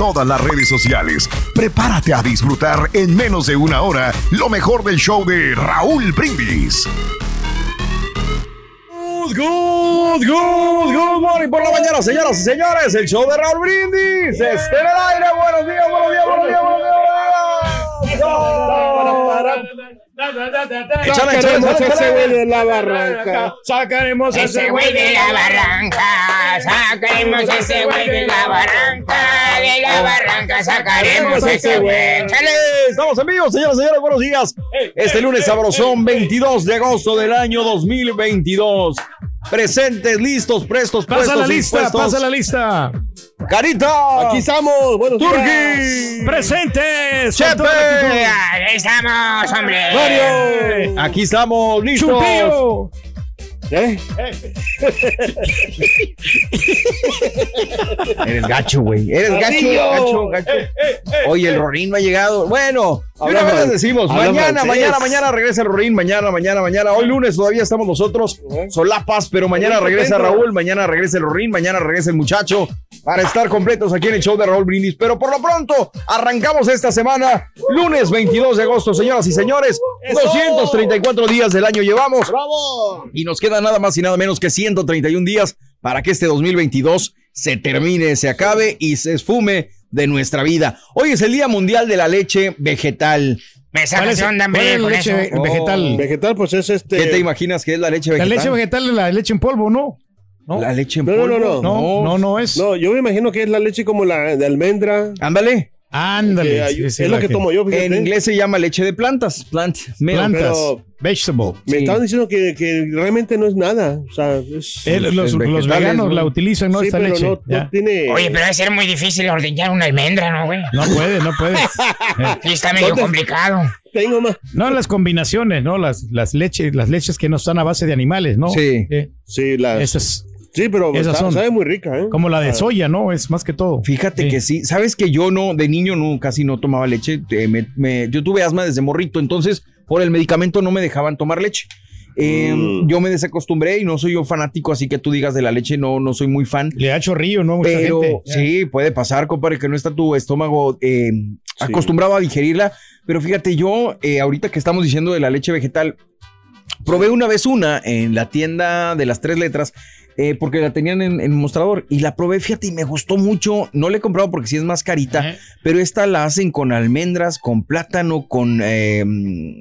todas las redes sociales. Prepárate a disfrutar en menos de una hora lo mejor del show de Raúl Brindis. Good, good, good, good morning por la mañana, señoras y señores. El show de Raúl Brindis está en el aire. Buenos días, buenos días, buenos días, buenos días. Échale, échale, Sacaremos échale, ese güey de la barranca. Sacaremos Ese güey de la barranca. Sacaremos ese güey de la barranca. De la barranca sacaremos ese güey. Échale. Estamos en vivo, señoras y señores, buenos días. Este lunes sabrosón, 22 de agosto del año 2022. Presentes, listos, prestos, Pasa puestos, la lista, dispuestos. pasa la lista. Carita. Aquí estamos. Buenos días. Presentes. Chepe. Ahí estamos, hombre. Mario. Aquí estamos, listos. Chupillo. ¿Eh? Eres gacho, güey. Eres gacho, gacho, gacho. Oye, el Rorín no ha llegado. Bueno, una vez les decimos, mañana, mañana, mañana regresa el Rorín, mañana, mañana, mañana. Hoy lunes todavía estamos nosotros solapas, pero mañana regresa. Raúl, mañana regresa el Rorín, mañana regresa el muchacho para estar completos aquí en el show de Raúl Brindis. Pero por lo pronto, arrancamos esta semana, lunes 22 de agosto, señoras y señores. 234 días del año llevamos. ¡Bravo! Y nos queda nada más y nada menos que 131 días para que este 2022 se termine, se acabe y se esfume de nuestra vida. Hoy es el Día Mundial de la Leche Vegetal. Me ¿Cuál sacas es, de onda, cuál es hombre, la con leche eso. ve- vegetal? Oh. Vegetal, pues es este. ¿Qué te imaginas que es la leche La vegetal? leche vegetal es la leche en polvo, ¿no? ¿No? La leche en No, no, polvo. no, No, no, no es. No, yo me imagino que es la leche como la de almendra. Ándale. Ándale. sí, es lo que tomo yo, fíjate. En inglés se llama leche de plantas. Plant. milk. Plantas. pero- Vegetable. Me Sí. estaban diciendo que, que realmente no es nada. O sea, es. Eh, los, veganos ¿no? la utilizan, ¿no? sí, Esta pero leche. no, Ya. no tiene. Oye, pero debe ser muy difícil ordeñar una almendra, ¿no, güey? No puede, no puede. Eh, Sí, está medio ¿Dónde- complicado. Tengo más. No las combinaciones, ¿no? Las, las leches, las leches que no están a base de animales, ¿no? Sí. Sí, la. esas, Sí, pero esas está- son. sabe muy rica, ¿eh? como la de soya, ¿no? Es más que todo. Fíjate Sí. que sí. Sabes que yo no, de niño no, casi no tomaba leche. Eh, me- me- yo tuve asma desde morrito, entonces por el medicamento no me dejaban tomar leche. Eh, Mm. Yo me desacostumbré y no soy yo fanático, así que tú digas de la leche, no, no soy muy fan. Le da chorrillo, ¿no? Mucha Pero gente. Sí, puede pasar, compadre, que no está tu estómago eh, acostumbrado a digerirla. Pero fíjate, yo, eh, ahorita que estamos diciendo de la leche vegetal, probé una vez una en la tienda de las tres letras, eh, porque la tenían en, en mostrador, y la probé, fíjate, y me gustó mucho. No la he comprado porque sí es más carita, pero esta la hacen con almendras, con plátano, con, eh,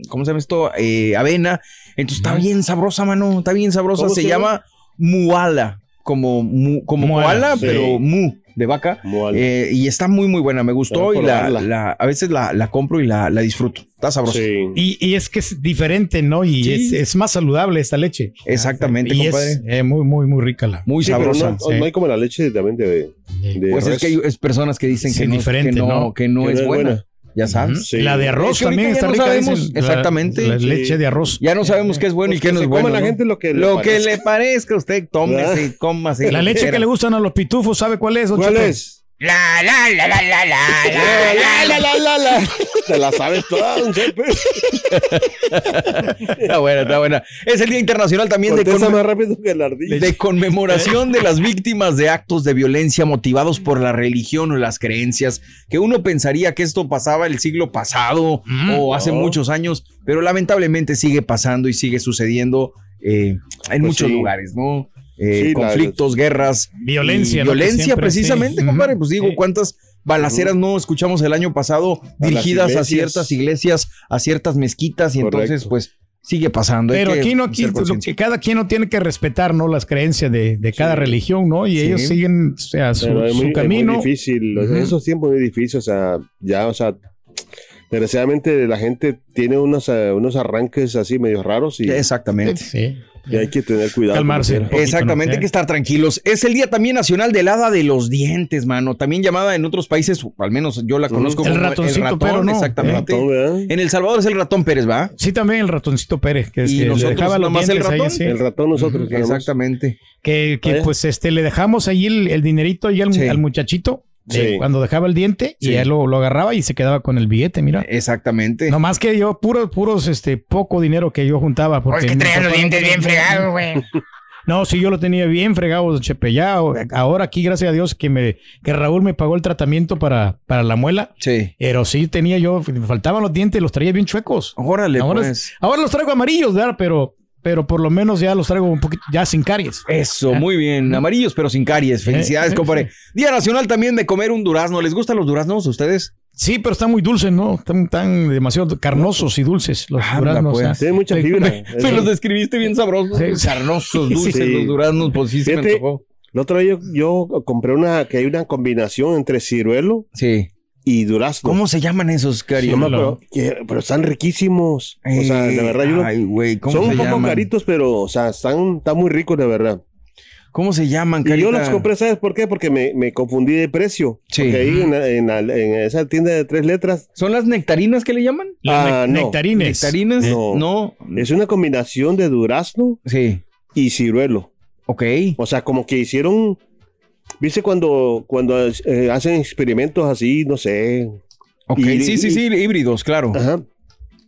¿cómo se llama esto? Eh, avena. Entonces está bien sabrosa, mano, está bien sabrosa. ¿Cómo Se se llama? muala, como, mu- como Muala, sí. pero mu. De vaca. Eh, y está muy, muy buena. Me gustó y la, a veces la, la compro y la, la disfruto. Está sabrosa. Sí. Y, y es que es diferente, ¿no? Y Sí. es, es más saludable esta leche. Exactamente, y compadre. es eh, muy, muy, muy rica la. Muy Sí, pero sabrosa. no, sí. no hay como la leche también de, de Pues es res. que hay es personas que dicen Sí, que, no, diferente, que no, ¿no? que no Que es no es buena. buena. Ya sabes. Sí. La de arroz Es que también está no rica. sabemos dicen, la- exactamente. La, Sí. leche de arroz. Ya no sabemos qué es bueno Pues y qué que no es coma bueno. la ¿no? gente lo que le Lo que parezca. le parezca a usted, tómese, cómase. La leche que le gustan a los pitufos, ¿sabe cuál es? ¿Cuál es? La, la, la, la, la, la, la, la, la, la, la. Te la sabes toda, don Chepe. Está buena, está buena. Es el Día Internacional también de, Contesta conme- más rápido que la ardilla. de conmemoración de las víctimas de actos de violencia motivados por la religión o las creencias, que uno pensaría que esto pasaba el siglo pasado Mm, o hace no. muchos años, pero lamentablemente sigue pasando y sigue sucediendo eh, en muchos sí. lugares, ¿no? Eh, Sí, la- conflictos, guerras, Violencia, violencia siempre, precisamente, sí. compadre. Pues digo, Sí. cuántas balaceras no escuchamos el año pasado dirigidas a ciertas iglesias, a ciertas mezquitas y entonces pues sigue pasando. Pero aquí no, aquí lo que cada quien no tiene que respetar, ¿no? Las creencias de, de cada religión, ¿no? Y Sí. ellos siguen, o sea, su, es camino. muy difícil. Esos tiempos muy difícil. O sea, ya, o sea, desgraciadamente la gente tiene unos, eh, unos arranques así medio raros y, Exactamente. Sí. Y hay que tener cuidado. Calmarse. poquito, Exactamente, ¿no? hay que estar tranquilos. Es el Día también Nacional del Hada de los Dientes, mano. También llamada en otros países, al menos yo la conozco El como ratoncito, el ratón, pero no. exactamente. En El Salvador es el ratón Pérez, ¿va? Sí, también el ratoncito Pérez, que, es Y que le nosotros dejaba los nomás el ahí, ratón. sí. El ratón nosotros. Exactamente. Que, que, ¿Eh? pues este le dejamos ahí el, el dinerito ahí al, Sí. al muchachito de Sí. cuando dejaba el diente Sí. y él lo, lo agarraba y se quedaba con el billete, mira. Exactamente. No más que yo, puros, puros, este, poco dinero que yo juntaba. Porque Es que mi traían los dientes bien fregados, güey. No, sí, yo lo tenía bien fregado, Chepe. Ya, ahora aquí, gracias a Dios, que me, que Raúl me pagó el tratamiento para, para la muela. Sí. Pero sí tenía yo, me faltaban los dientes, los traía bien chuecos. Órale, Ahora, pues. ahora los traigo amarillos, ¿verdad? Pero, pero por lo menos ya los traigo un poquito, ya sin caries. Eso, muy bien. Amarillos, pero sin caries. Felicidades, Eh, compadre. Día Nacional también de comer un durazno. ¿Les gustan los duraznos a ustedes? Sí, pero están muy dulces, ¿no? Están, tan demasiado carnosos y dulces los duraznos. pues. o sea, Tiene mucha me- fibra. me- los describiste bien sabrosos. Sí. Carnosos, dulces, Sí. los duraznos, pues sí se me antojó. El otro día yo, yo compré una, que hay una combinación entre ciruelo Sí. Y durazno. ¿Cómo se llaman esos, Cari? No me Ciruelo. acuerdo, que- pero están riquísimos. o sea, de Eh, verdad, yo no- Ay, güey, ¿cómo son se un poco llaman? caritos, pero, o sea, están, están muy ricos, de verdad. ¿Cómo se llaman, Y yo Carita? los compré, ¿sabes por qué? Porque me, me confundí de precio. Sí. Porque ahí en, esa tienda de tres letras ¿Son las nectarinas que le llaman? Ah, ne- no. nectarines. ¿Nectarinas? No. No. es una combinación de durazno Sí. y ciruelo. Ok. O sea, como que hicieron. ¿Viste cuando, cuando eh, hacen experimentos así, no sé? Ok. Y- sí, sí, sí, híbridos, claro. Ajá.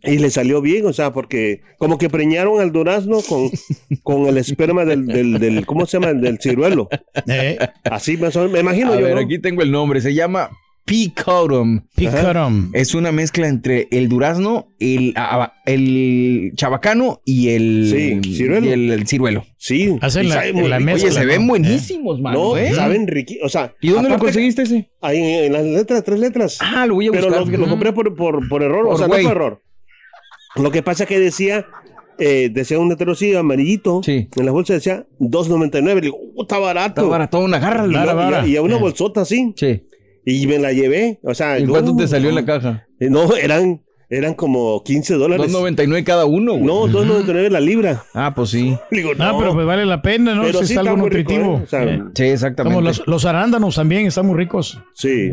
Y le salió bien, o sea, porque como que preñaron al durazno con, con el esperma del, del, del- ¿cómo se llama? Del ciruelo. Eh, Así más o menos, me imagino A yo. ver, ¿no? aquí tengo el nombre. Se llama Picotum. picaron. Es una mezcla entre el durazno, el, ah, el chabacano y el, Sí, ciruelo. y el, el ciruelo. Sí. Hacen la- sabe muy la rico. mezcla, Oye, se ¿no? ven Eh. buenísimos, mano, No, ¿eh? saben riquísimos. O sea, ¿Y dónde lo conseguiste ese? Ahí en, las letras, tres letras. Ah, lo voy a Pero buscar. lo, fíjate. lo compré por, por, por error, Por o sea, no fue error. Lo que pasa que decía, eh, decía un letrero así amarillito, Sí. en la bolsa decía 2.99, le digo, "Uh, está barato. Está. Y, Vara, yo- vara. y a una Eh. bolsota así, Sí. Y me la llevé, o sea... ¿Y no, cuánto te salió en la caja? eh, No, eran, eran como 15 dólares. 2.99 cada uno, güey. No, 2.99 la libra. Ah, pues sí. Ah, pero pues vale la pena, ¿no? Pero Si sí es algo rico, nutritivo. ¿eh? O sea, Eh, Sí, exactamente. Como los, los arándanos también están muy ricos. sí.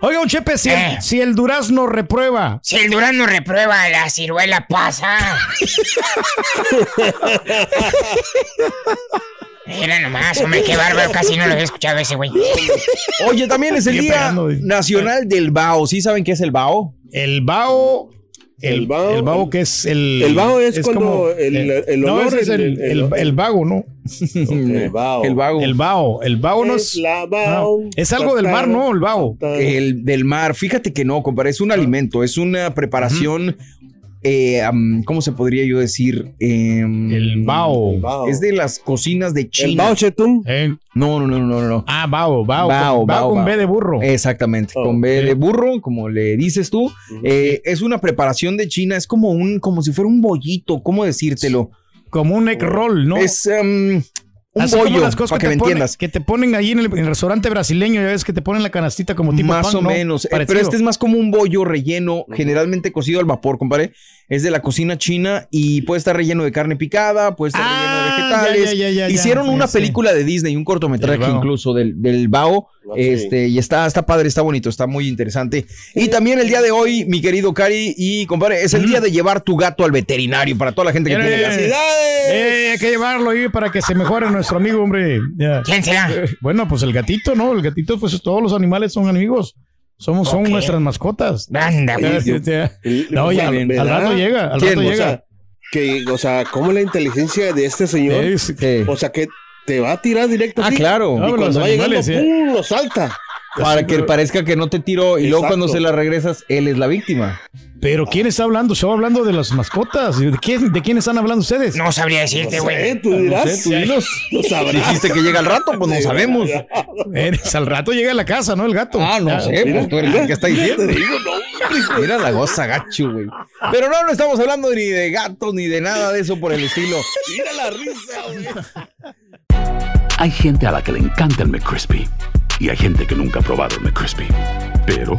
Oiga, un Chepe, si, el- Eh. si el durazno reprueba, Si el durazno reprueba, la ciruela pasa. Era nomás, hombre, qué bárbaro. Casi no lo había escuchado ese güey. Oye, también es el Día pegando. Nacional del Bao. ¿Sí saben qué es el Bao? el bao. El, El bao- el bao que es el. El bao es cuando como- el- eh, el no, olor, ese es el, el- el, el- el vago, ¿no? El bao. El Bao. El bao no Es ah, bao. es algo del mar, ¿no? El bao. El del mar. Fíjate que no, compadre. Es un alimento. Es una preparación. Eh, ¿Cómo se podría yo decir? Em, El bao. Bao. Es de las cocinas de El China. bao chetún. Eh, No, no, no, no, no. ah, bao. Bao. Bao, con, bao bao, con bao. B de burro. Exactamente, Oh, con B ok. de burro, como le dices tú. Eh, es una preparación de China, es como un, como si fuera un bollito, ¿cómo decírtelo? Como un egg roll, ¿no? Es, em, Un Así como bollo, las cosas para que te me ponen- entiendas. Que te ponen ahí en el, en el restaurante brasileño, ya ves que te ponen la canastita como tipo Más pan, o ¿no? menos. Eh, pero este es más como un bollo relleno, generalmente cocido al vapor, compadre. Es de la cocina china y puede estar relleno de carne picada, puede estar Ah, vegetales. ya, ya, ya, ya, Hicieron ya una película de Disney, un cortometraje incluso del, del Bao. Ah, sí. Este, y está, está padre, está bonito, está muy interesante. Y también el día de hoy, mi querido Cari y compadre, es el día de llevar tu gato al veterinario para toda la gente que tiene eh, gatos. Eh, hay que llevarlo ahí para que se mejore nuestro amigo, hombre. ¿Quién será? Eh, Bueno, pues el gatito, ¿no? El gatito, pues todos los animales son amigos. Somos, son nuestras mascotas. Anda, pues. No, ya, al, rato llega, al ¿Quién? rato O llega. Que, o sea, ¿cómo la inteligencia de este señor? Es-. O sea, que te va a tirar directo Ah, así, claro. Y No, cuando va llegando, animales, ¡pum! lo salta. Para que parezca que no te tiró y luego cuando se la regresas, él es la víctima. Pero ¿quién está hablando? Estaba hablando de las mascotas. ¿De quién, de quién están hablando ustedes? No sabría decirte, güey. Tú dirás. sé, tú dinos. Sabrás. Dijiste que llega al rato, pues no sabemos. Eres, al rato llega a la casa, ¿no? El gato. Ah, no sé, pues tú eres el que está diciendo. Mira la goza gacho, güey. Pero no, no estamos hablando ni de gatos ni de nada de eso por el estilo. Mira la risa, güey. Hay gente a la que le encanta el McCrispy y hay gente que nunca ha probado el McCrispy. Pero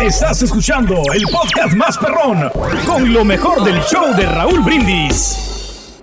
Estás escuchando el podcast más perrón con lo mejor del show de Raúl Brindis.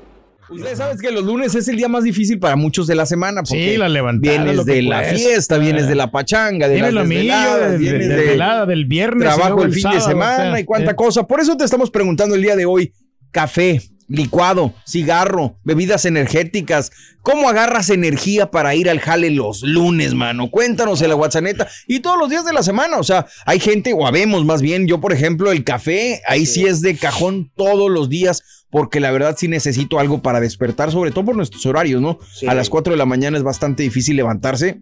Ustedes saben que los lunes es el día más difícil para muchos de la semana. Porque Sí, la levantada, Vienes lo que de la fiesta, vienes de la pachanga, de las desveladas, vienes de- de velada del viernes. trabajo el fin sábado, de semana o sea, y cuánta eh. cosa. Por eso te estamos preguntando el día de hoy, café, licuado, cigarro, bebidas energéticas. ¿Cómo agarras energía para ir al jale los lunes, mano? Cuéntanos en la WhatsApp y todos los días de la semana. O sea, hay gente, o habemos más bien, yo por ejemplo, el café, ahí sí es de cajón todos los días. Porque la verdad sí necesito algo para despertar, sobre todo por nuestros horarios, ¿no? Sí. A las 4 de la mañana es bastante difícil levantarse.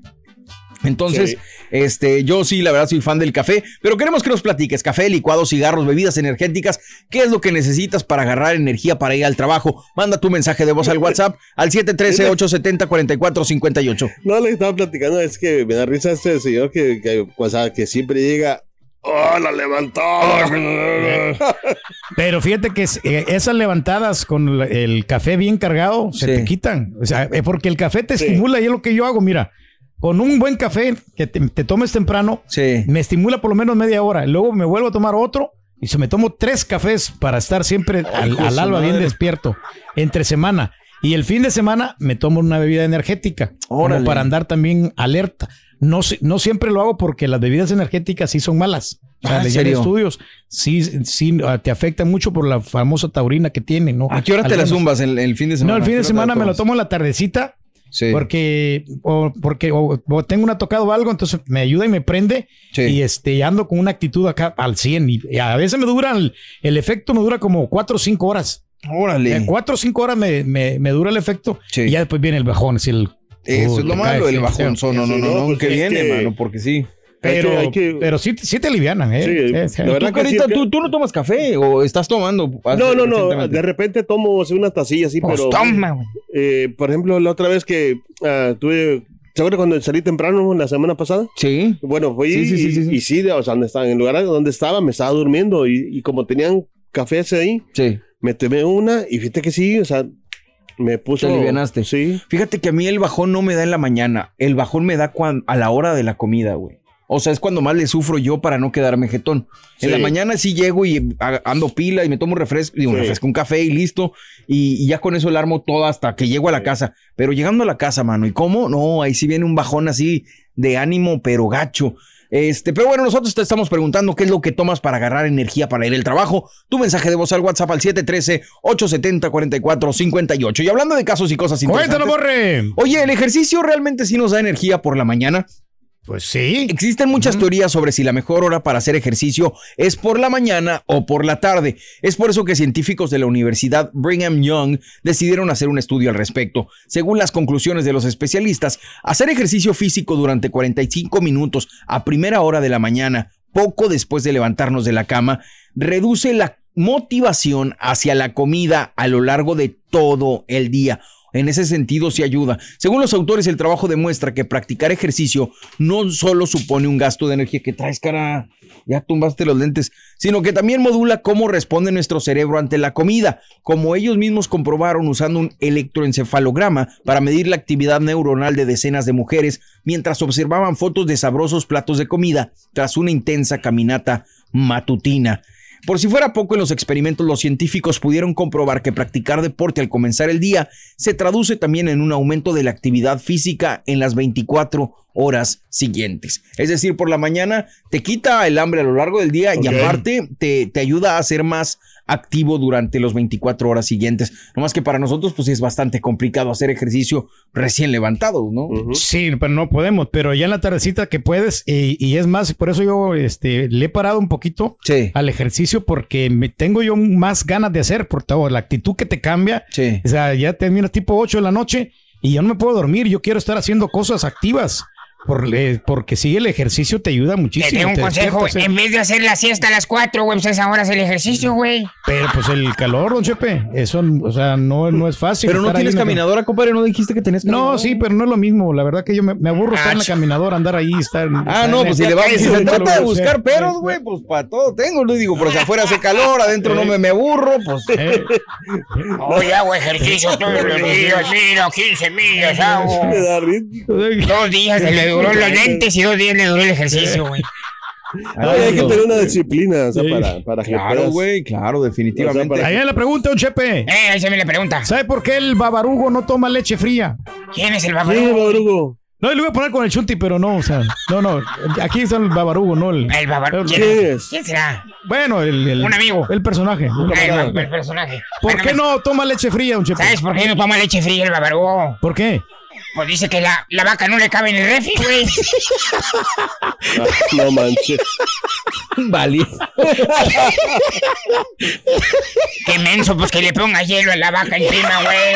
Entonces, Sí. este, yo sí, la verdad, soy fan del café, pero queremos que nos platiques café, licuados, cigarros, bebidas energéticas. ¿Qué es lo que necesitas para agarrar energía para ir al trabajo? Manda tu mensaje de voz al WhatsApp al 713-870-4458. No, le estaba platicando, es que me da risa este señor que, que, o sea, que siempre llega. ¡Oh, la levantó! Pero fíjate que es- eh, esas levantadas con el café bien cargado se Sí. te quitan. O sea, eh, porque el café te Sí. estimula y es lo que yo hago. Mira, con un buen café que te, te tomes temprano, Sí. me estimula por lo menos media hora. Luego me vuelvo a tomar otro y se me tomo tres cafés para estar siempre al, al alba bien despierto entre semana. Y el fin de semana me tomo una bebida energética como Órale. para andar también alerta. No, no siempre lo hago porque las bebidas energéticas sí son malas. O sea, Ah, ¿en serio? estudios, sí, sí ah, te afectan mucho por la famosa taurina que tiene, ¿no? ¿A qué hora te la zumbas el, el fin de semana? No, el fin ¿A de semana me lo tomo en la tardecita Sí. porque o porque o, o tengo una tocada o algo, entonces me ayuda y me prende Sí. y este ando con una actitud acá al 100 y, y a veces me dura el, el efecto me dura como 4 o 5 horas. Órale. En 4 o 5 horas me, me, me dura el efecto Sí. y ya después viene el bajón, el Eso uh, es lo te malo, cae, el bajón. sí, no, no, no, no, no, pues que es viene, que- mano, porque sí. Pero, Hay que- hay que- pero sí, sí te alivianan, ¿eh? Sí, Sí, sí. la verdad Tú, que sí, Carita, que- ¿tú, tú no tomas café o estás tomando? No, no, no. De repente tomo así, una tacilla así, Pues pero. toma, güey. eh, por ejemplo, la otra vez que ah, tuve. ¿Se acuerdan cuando salí temprano la semana pasada? Sí. Bueno, fui Sí, sí, sí, y, sí, sí. y sí, o sea, donde estaba, en el lugar donde estaba, me estaba durmiendo y, y como tenían café ese ahí, Sí. me tomé una y fíjate que sí, o sea, Me puso. Te alivianaste. Sí. Fíjate que a mí el bajón no me da en la mañana. El bajón me da cuan- a la hora de la comida, güey. O sea, es cuando más le sufro yo para no quedarme jetón. En la mañana sí llego y ando pila y me tomo un refresco, digo, un refresco, un café y listo. Y, y ya con eso el armo todo hasta que llego a la casa. Pero llegando a la casa, mano, ¿y cómo? No, ahí sí viene un bajón así de ánimo, pero gacho. Este, pero bueno, nosotros te estamos preguntando qué es lo que tomas para agarrar energía para ir al trabajo. Tu mensaje de voz al WhatsApp al 713-870-4458. Y hablando de casos y cosas interesantes. Cuéntanos, Borre. Oye, ¿el ejercicio realmente sí nos da energía por la mañana? Pues sí. Existen muchas teorías sobre si la mejor hora para hacer ejercicio es por la mañana o por la tarde. Es por eso que científicos de la Universidad Brigham Young decidieron hacer un estudio al respecto. Según las conclusiones de los especialistas, hacer ejercicio físico durante 45 minutos a primera hora de la mañana, poco después de levantarnos de la cama, reduce la motivación hacia la comida a lo largo de todo el día. En ese sentido sí ayuda. Según los autores, el trabajo demuestra que practicar ejercicio no solo supone un gasto de energía que traes, cara, ya tumbaste los lentes, sino que también modula cómo responde nuestro cerebro ante la comida, como ellos mismos comprobaron usando un electroencefalograma para medir la actividad neuronal de decenas de mujeres mientras observaban fotos de sabrosos platos de comida tras una intensa caminata matutina. Por si fuera poco, en los experimentos los científicos pudieron comprobar que practicar deporte al comenzar el día se traduce también en un aumento de la actividad física en las 24 horas siguientes. Es decir, por la mañana te quita el hambre a lo largo del día y aparte te, te ayuda a ser más activo durante los 24 horas siguientes. No más que para nosotros pues es bastante complicado hacer ejercicio recién levantados, ¿no? Sí, pero no podemos, pero ya en la tardecita que puedes, y, y es más, por eso yo este, le he parado un poquito Sí. al ejercicio porque me tengo yo más ganas de hacer, por todo, la actitud que te cambia. Sí. O sea, ya terminas tipo 8 de la noche y yo no me puedo dormir, yo quiero estar haciendo cosas activas. Por, eh, porque sí, el ejercicio te ayuda Te muchísimo. tengo un te consejo, güey. eh. En vez de hacer la siesta a las 4, güey, pues a esa hora hacer el ejercicio, güey. Pero pues el calor, don Chepe, eso, o sea, no, no es fácil. Pero no tienes en caminadora, compadre, ¿no dijiste que tenías No, sí, pero no es lo mismo. La verdad que yo me, me aburro estar en la Ach. caminadora, andar ahí, estar. Ah, estar no, en pues si, le vamos, se trata de buscar peros, güey, pues para todo tengo, le digo, pero si afuera hace calor, adentro no me, me aburro, pues... Eh, Hoy hago ejercicio todos los días, mira, 15 millas hago. Me da risa. Dos días le duró los lentes y dos días le duró el ejercicio, güey. Ay, hay que tener una disciplina, o sea, para, para que Claro, güey, claro, definitivamente. O sea, Ahí viene la pregunta, don Chepe. Eh, ahí se me le pregunta. ¿Sabe por qué el babarugo no toma leche fría? ¿Quién es el babarugo? Babarugo. No, le voy a poner con el chunti, pero no, o sea, no, no. Aquí está el babarugo, no el. El babarugo. ¿Quién, ¿Quién es? es? ¿Quién será? Bueno, el, el- Un amigo. El personaje. El, el personaje. ¿Por Bueno, qué no toma leche fría, don Chepe? ¿Sabes por qué no toma leche fría el babarugo? ¿Por qué? Pues dice que la, la vaca no le cabe en el refri, güey. Ah, no manches. Vale. Qué menso, pues que le ponga hielo a la vaca encima, güey.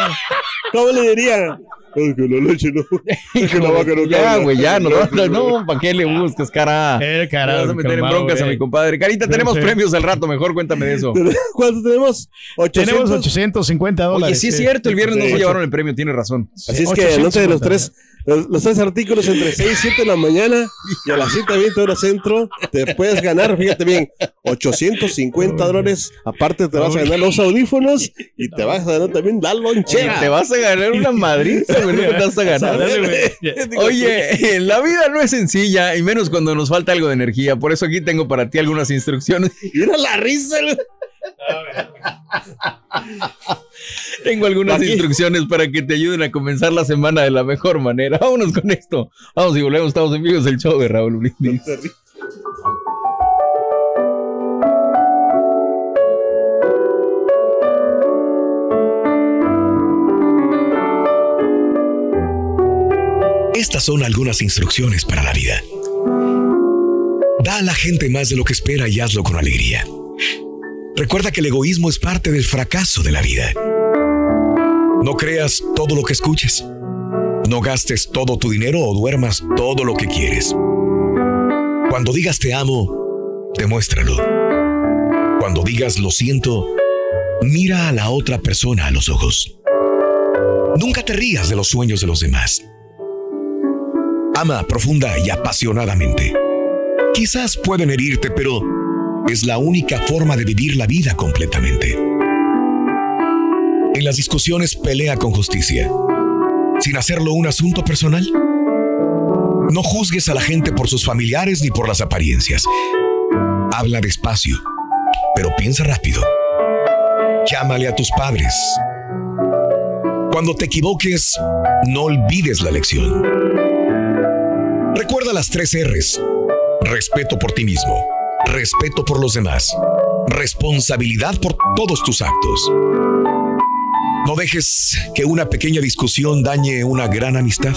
¿Cómo le diría? Es que la leche no. Es que la vaca no Ya, güey, ya, no, no, no, ¿para qué le buscas, cara? Eh, Me vas a meter en broncas a mi compadre. Carita, tenemos sí. premios al rato, mejor cuéntame de eso. ¿Cuánto tenemos? 800. Tenemos 850 dólares. Oye, sí es cierto, el viernes no Sí. se llevaron el premio, tiene razón. Así es que anote los 850. tres, los, los tres artículos entre 6 y 7 de la mañana y a las 7 20 horas centro. Te puedes ganar, fíjate bien, 850 dólares. Aparte, te vas a ganar los audífonos y te vas a ganar también la lonchera. Te vas a ganar una madriza, güey, no vas a ganar. Oye, la vida no es sencilla y menos cuando nos falta algo de energía. Por eso aquí tengo para ti algunas instrucciones. Mira la risa. Tengo algunas Aquí. instrucciones para que te ayuden a comenzar la semana de la mejor manera. Vámonos con esto. Vamos y volvemos. Estamos amigos del show de Raúl Brindis. Estas son algunas instrucciones para la vida. Da a la gente más de lo que espera y hazlo con alegría. Recuerda que el egoísmo es parte del fracaso de la vida. No creas todo lo que escuches. No gastes todo tu dinero o duermas todo lo que quieres. Cuando digas te amo, demuéstralo. Cuando digas lo siento, mira a la otra persona a los ojos. Nunca te rías de los sueños de los demás. Ama profunda y apasionadamente. Quizás pueden herirte, pero es la única forma de vivir la vida completamente. En las discusiones pelea con justicia, sin hacerlo un asunto personal. No juzgues a la gente por sus familiares ni por las apariencias. Habla despacio, pero piensa rápido. Llámale a tus padres. Cuando te equivoques, no olvides la lección. Recuerda las tres R's. Respeto por ti mismo, respeto por los demás, responsabilidad por todos tus actos. No dejes que una pequeña discusión dañe una gran amistad.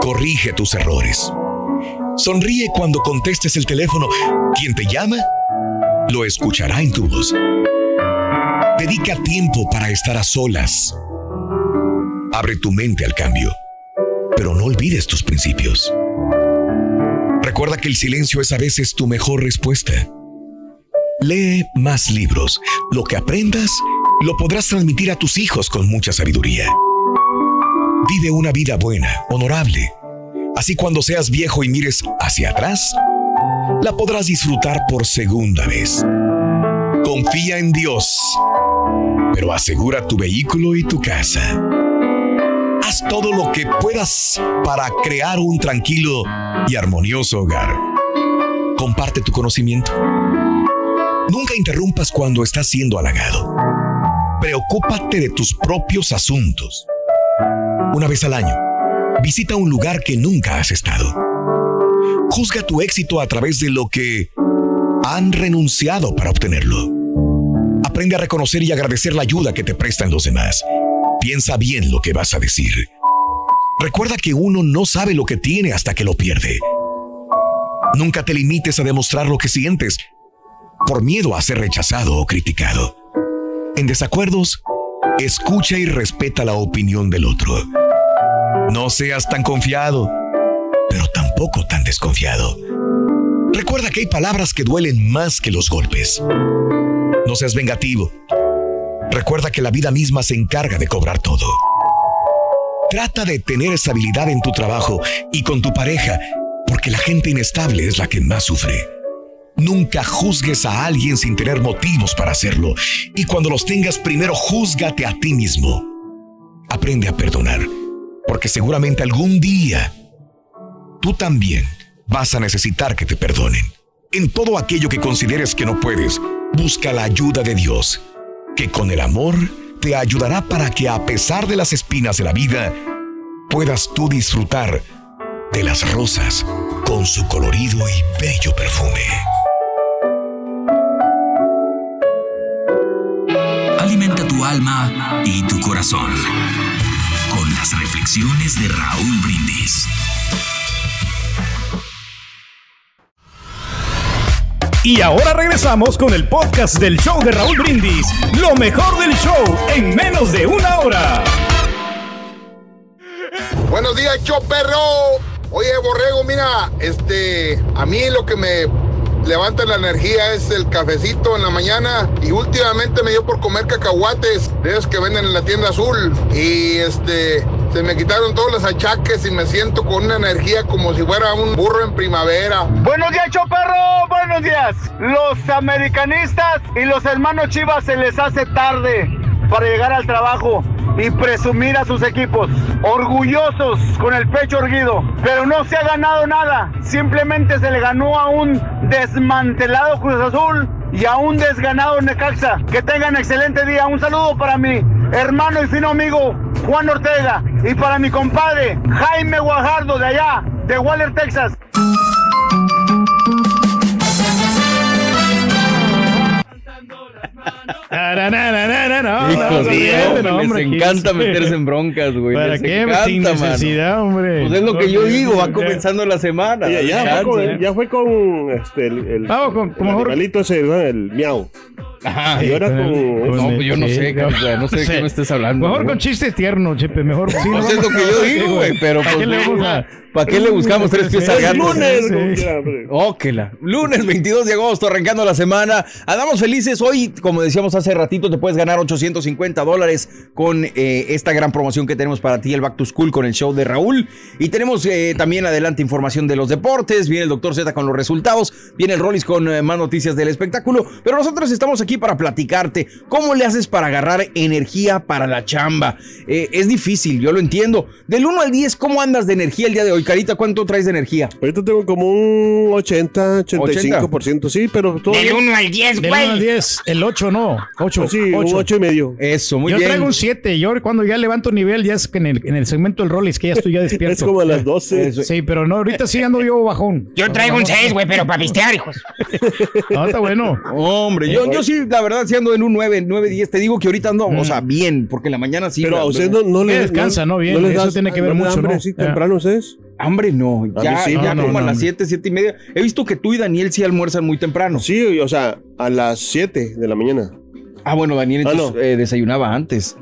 Corrige tus errores. Sonríe cuando contestes el teléfono. Quien te llama, lo escuchará en tu voz. Dedica tiempo para estar a solas. Abre tu mente al cambio, pero no olvides tus principios. Recuerda que el silencio es a veces tu mejor respuesta. Lee más libros. Lo que aprendas lo podrás transmitir a tus hijos con mucha sabiduría. Vive una vida buena, honorable. Así cuando seas viejo y mires hacia atrás, la podrás disfrutar por segunda vez. Confía en Dios, pero asegura tu vehículo y tu casa. Haz todo lo que puedas para crear un tranquilo y armonioso hogar. Comparte tu conocimiento. Nunca interrumpas cuando estás siendo halagado. Preocúpate de tus propios asuntos. Una vez al año, visita un lugar que nunca has estado. Juzga tu éxito a través de lo que han renunciado para obtenerlo. Aprende a reconocer y agradecer la ayuda que te prestan los demás. Piensa bien lo que vas a decir. Recuerda que uno no sabe lo que tiene hasta que lo pierde. Nunca te limites a demostrar lo que sientes por miedo a ser rechazado o criticado. En desacuerdos, escucha y respeta la opinión del otro. No seas tan confiado, pero tampoco tan desconfiado. Recuerda que hay palabras que duelen más que los golpes. No seas vengativo. Recuerda que la vida misma se encarga de cobrar todo. Trata de tener estabilidad en tu trabajo y con tu pareja, porque la gente inestable es la que más sufre. Nunca juzgues a alguien sin tener motivos para hacerlo. Y cuando los tengas, primero júzgate a ti mismo. Aprende a perdonar, porque seguramente algún día tú también vas a necesitar que te perdonen. En todo aquello que consideres que no puedes, busca la ayuda de Dios, que con el amor te ayudará para que a pesar de las espinas de la vida, puedas tú disfrutar de las rosas con su colorido y bello perfume. Alimenta tu alma y tu corazón con las reflexiones de Raúl Brindis. Y ahora regresamos con el podcast del show de Raúl Brindis. Lo mejor del show en menos de una hora. Buenos días, show perro. Oye, Borrego, mira, este, a mí lo que me levanta la energía es el cafecito en la mañana y últimamente me dio por comer cacahuates de esos que venden en la tienda azul y este se me quitaron todos los achaques y me siento con una energía como si fuera un burro en primavera. Buenos días, Choperro. Buenos días. Los americanistas y los hermanos Chivas se les hace tarde para llegar al trabajo y presumir a sus equipos. Orgullosos con el pecho erguido. Pero no se ha ganado nada. Simplemente se le ganó a un desmantelado Cruz Azul y a un desganado Necaxa. Que tengan excelente día. Un saludo para mi hermano y fino amigo Juan Ortega y para mi compadre Jaime Guajardo de allá, de Waller, Texas. Les encanta meterse en broncas, güey. ¿Para les qué? encanta, Sin mano. necesidad, hombre. Pues es lo que yo digo, va comenzando la semana. Ya, fue con, chance. ya fue con este, el, el, Vamos con- el animalito ese, ¿no? el miau. Ajá, y ahora con No, pues yo no sí, sé, no sé de qué me estés hablando. Mejor güey. con chistes tiernos, Chepe. Mejor. Sí, Pues no es lo que yo digo, güey, pero ¿Para pues qué le vamos a- ¿Para qué le buscamos tres pies al gato? lunes, sí. como quiera, hombre. Oh, que la. Lunes 22 de agosto, arrancando la semana. Andamos felices. Hoy, como decíamos hace ratito, te puedes ganar 850 dólares con eh, esta gran promoción que tenemos para ti, el Back to School, con el show de Raúl. Y tenemos eh, también adelante información de los deportes. Viene el Doctor Z con los resultados. Viene el Rollis con eh, más noticias del espectáculo. Pero nosotros estamos aquí aquí para platicarte cómo le haces para agarrar energía para la chamba. Eh, es difícil, yo lo entiendo. Del 1 al 10, ¿cómo andas de energía el día de hoy? Carita, ¿cuánto traes de energía? Ahorita tengo como un 80, 85%, sí, pero todo Del bien. 1 al 10, Del 1 al güey. 10, el 8 no. 8. Sí, un 8 y medio. Eso, muy yo bien. traigo un 7. Yo cuando ya levanto nivel, ya es que en el, en el segmento del rol es que ya estoy ya despierto. Es como a las 12. Sí, pero no, ahorita sí ando yo bajón. Yo traigo un 6, güey, pero para pistear, hijos. No, está bueno. Hombre, yo, yo sí, la verdad, sí ando en un 9, 9, 10. Te digo que ahorita ando, o sea, bien, porque en la mañana sí. Pero a usted no, no le descansa, ¿no? Bien, les eso das- tiene que ver no mucho, hambre ¿no? Ya. temprano ustedes? Hambre no, ya, sí, ya no, como no, a no. las 7, 7 y media. He visto que tú y Daniel sí almuerzan muy temprano. Sí, o sea, a las 7 de la mañana. Ah, bueno, Daniel Ah, entonces, no. eh, desayunaba antes.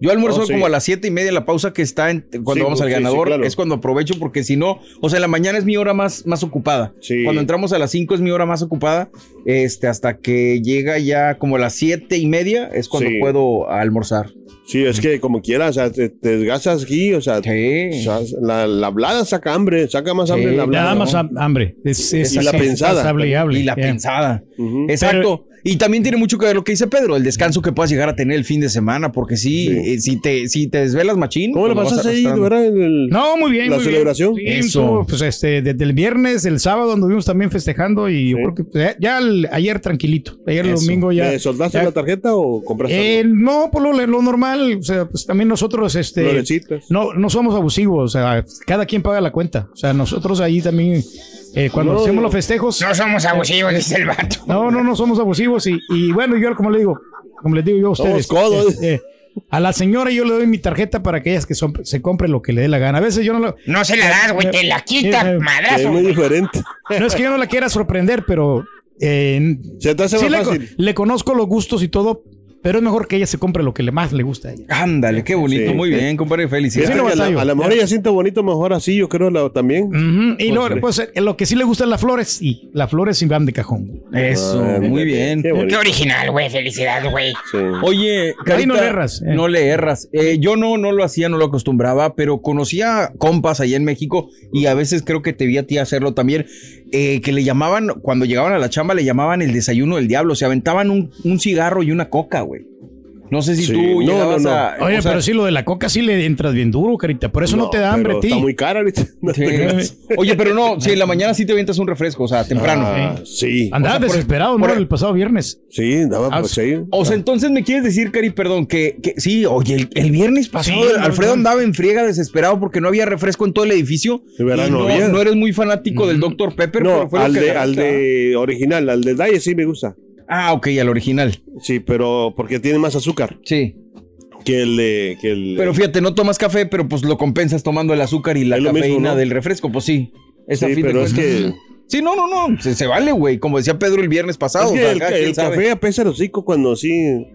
Yo almuerzo Oh, sí. como a las siete y media, la pausa que está en- cuando Sí, vamos al sí, sí, ganador, claro. es cuando aprovecho, porque si no, o sea, en la mañana es mi hora más, más ocupada. Sí. Cuando entramos a las 5 es mi hora más ocupada, este, hasta que llega ya como a las siete y media, es cuando Sí. puedo almorzar. Sí, es que como quieras, o sea, te, te desgastas aquí, o sea, Sí. o sea, la, la hablada saca hambre, saca más hambre la hablada. Nada más hambre. Es, es Y la pensada. y la pensada. Exacto. Y también tiene mucho que ver lo que dice Pedro, el descanso que puedas llegar a tener el fin de semana, porque sí, Sí. eh, si, te, si te desvelas machín. ¿Cómo le pues vas pasaste ahí, arrastrando. verdad? En el- No, muy bien. La muy bien. celebración. Sí, Eso. pues este, desde el viernes, el sábado anduvimos también festejando y yo creo que pues, ya, ya el- ayer tranquilito. Ayer el domingo ya. ¿Me soldaste ya- la tarjeta o compraste Eh, algo? no, por lo, lo normal, o sea, pues también nosotros, este, Florecitas. no, no somos abusivos, o sea, cada quien paga la cuenta, o sea, nosotros ahí también, eh, cuando No, hacemos los festejos, No somos abusivos, dice el vato. no, no, no somos abusivos y, y bueno, yo como le digo, como les digo yo a ustedes, codos. eh, eh, a la señora yo le doy mi tarjeta para que ellas que son- se compre lo que le dé la gana. A veces yo no lo, No se la das, güey, te la quita, Eh, eh, Es madrazo. muy diferente. no es que yo no la quiera sorprender, pero eh, Se te hace sí más le, co- fácil. le conozco los gustos y todo, pero es mejor que ella se compre lo que le más le gusta a ella. Ándale, qué bonito, Sí. muy bien, compadre, felicidades. Sí, no que a, la- a lo mejor ella siente bonito mejor así, yo creo la- también. Y Pues, pues, eh, lo que sí le gustan las flores, y las flores sí van de cajón. Eso, Ah, muy bien. Qué original, güey, felicidades, güey. Sí. Oye, Carita, no le erras, eh. No le erras. Eh, yo no, no lo hacía, no lo acostumbraba, pero conocía compas allá en México y a veces creo que te vi a ti hacerlo también, eh, que le llamaban, cuando llegaban a la chamba, le llamaban el desayuno del diablo. Se aventaban un, un cigarro y una coca, güey. No sé si Sí, tú no, llegabas no, no. a... Oye, o sea, pero sí, lo de la coca sí le entras bien duro, carita. Por eso no, te da hambre ti. Está muy cara ahorita. Sí. Oye, pero no, si en la mañana sí te avientas un refresco, o sea, temprano. Ah, sí. Andaba o sea, por- desesperado, por- ¿no? El pasado viernes. Sí, andaba Ah, pues sí. O sea, entonces me quieres decir, Cari, perdón, que, que sí, oye, el, el viernes pasado Sí, Alfredo no, no. andaba en friega desesperado porque no había refresco en todo el edificio. De verdad, y no no, había. no eres muy fanático del Dr. Pepper, No, pero fue lo al que de, al de original, al de Diet sí me gusta. ¿Ah? Ok, al original. Sí, pero porque tiene más azúcar Sí. que el de. Que el, Pero fíjate, no tomas café, pero pues lo compensas tomando el azúcar y la cafeína mismo, ¿no? del refresco, pues sí. Es a Sí, fin de pero es que- Sí, no, no, no, se, se vale, güey. Como decía Pedro el viernes pasado. es o que sea, el, el café apesa el hocico cuando sí.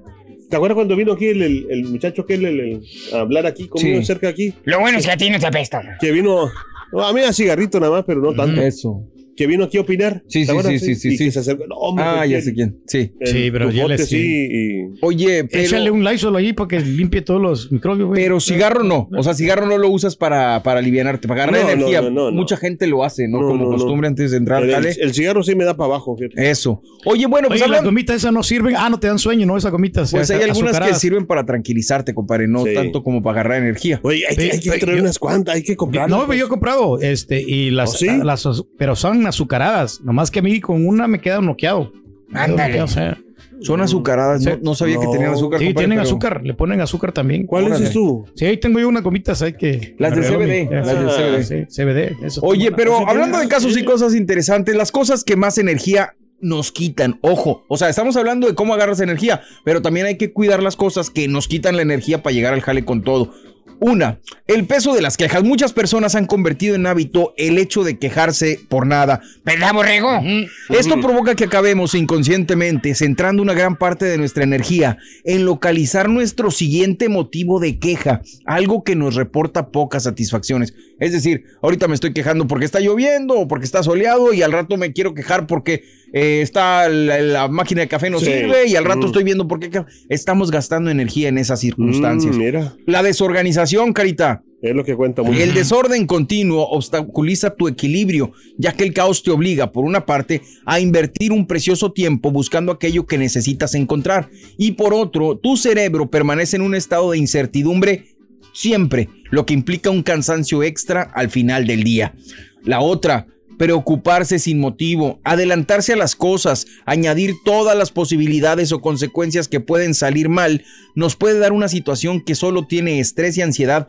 ¿Te acuerdas cuando vino aquí el, el, el muchacho que el, el- el- a hablar aquí conmigo Sí. cerca aquí? Lo bueno es que a ti no te apesta. güey. Que vino. no, a mí a cigarrito nada más, pero no tanto. Eso. Que vino aquí a opinar. Sí, ¿te sí, sí, sí, sí, Y sí. que se acercó. No, hombre, Ah, ya sé quién. Sí. el Sí, pero ya le- sí, y- Oye, pero. Échale un Lysol ahí para que limpie todos los microbios, güey. Pero cigarro no. O sea, cigarro no lo usas para, para alivianarte, para agarrar No, energía. no, no, no. Mucha gente lo hace, ¿no? No, Como no, no. costumbre antes de entrar el, el cigarro sí me da para abajo, fíjate. Eso. Oye, bueno, pues Oye, las gomitas esas no sirven. Ah, no te dan sueño, ¿no? Esas gomitas. Pues hay esas algunas que sirven para tranquilizarte, compadre, no Sí. tanto como para agarrar energía. Oye, hay, que- hay traer unas cuantas, hay que comprarlas. No, pero yo he comprado, este, y las, ¿Oh, las pero son azucaradas. Nomás que a mí con una me queda quedo Ándale. o sea, Son azucaradas, Sí. no, no sabía que tenían azúcar. sí, compadre, tienen pero- azúcar, le ponen azúcar también. ¿Cuál Órale. dices tú? Sí, ahí tengo yo unas gomitas ahí que. Las de CBD, mi- las de Ah, CBD. sí, CBD. eso. Oye, pero hablando de casos y cosas interesantes, las cosas que más energía nos quitan, ojo, o sea, estamos hablando de cómo agarras energía, pero también hay que cuidar las cosas que nos quitan la energía para llegar al jale con todo. Una, el peso de las quejas. Muchas personas han convertido en hábito el hecho de quejarse por nada. ¿Verdad, borrego? Esto provoca que acabemos inconscientemente centrando una gran parte de nuestra energía en localizar nuestro siguiente motivo de queja, algo que nos reporta pocas satisfacciones. Es decir, ahorita me estoy quejando porque está lloviendo o porque está soleado y al rato me quiero quejar porque eh, está la, la máquina de café no Sí. sirve y al rato Mm. estoy viendo por qué estamos gastando energía en esas circunstancias. Mm, mira. La desorganización, Carita. Es lo que cuenta mucho. El desorden continuo obstaculiza tu equilibrio, ya que el caos te obliga, por una parte, a invertir un precioso tiempo buscando aquello que necesitas encontrar, y por otro, tu cerebro permanece en un estado de incertidumbre siempre, lo que implica un cansancio extra al final del día. La otra, preocuparse sin motivo, adelantarse a las cosas, añadir todas las posibilidades o consecuencias que pueden salir mal, nos puede dar una situación que solo tiene estrés y ansiedad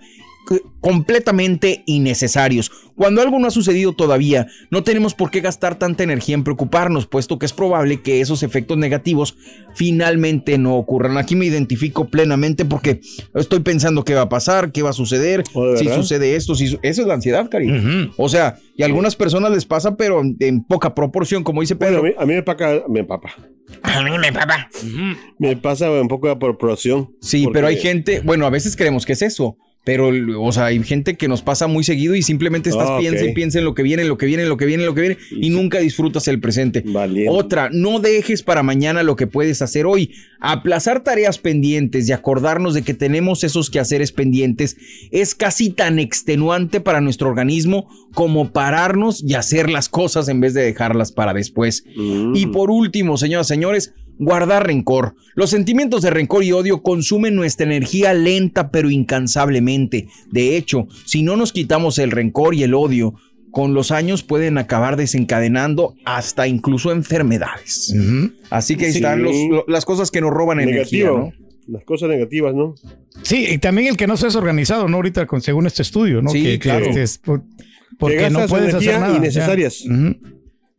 completamente innecesarios. Cuando algo no ha sucedido todavía, no tenemos por qué gastar tanta energía en preocuparnos, puesto que es probable que esos efectos negativos finalmente no ocurran. Aquí me identifico plenamente porque estoy pensando qué va a pasar, qué va a suceder, ¿de si sucede esto, si su- eso es la ansiedad, cariño. O sea, y a algunas personas les pasa, pero en, en poca proporción, como dice Pedro. a, mí, a mí me paca, me papa. A mí me papa. Me pasa un poco de proporción. Sí, porque- pero hay gente, bueno, a veces creemos que es eso. Pero, o sea, hay gente que nos pasa muy seguido y simplemente estás Ah, piensa y piensa en lo que viene, en lo que viene, en lo que viene, en lo que viene y nunca disfrutas el presente. Otra, no dejes para mañana lo que puedes hacer hoy. Aplazar tareas pendientes y acordarnos de que tenemos esos quehaceres pendientes es casi tan extenuante para nuestro organismo como pararnos y hacer las cosas en vez de dejarlas para después. Y por último, señoras y señores, guardar rencor. Los sentimientos de rencor y odio consumen nuestra energía lenta pero incansablemente. De hecho, si no nos quitamos el rencor y el odio, con los años pueden acabar desencadenando hasta incluso enfermedades. Así que ahí Sí. están los- lo- las cosas que nos roban energía, Negativo. ¿no? Las cosas negativas, ¿no? Sí, y también el que no seas organizado, ¿no? Ahorita, con, según este estudio, ¿no? Sí, que, que claro. este es por- porque que no puedes energía hacer nada. innecesarias.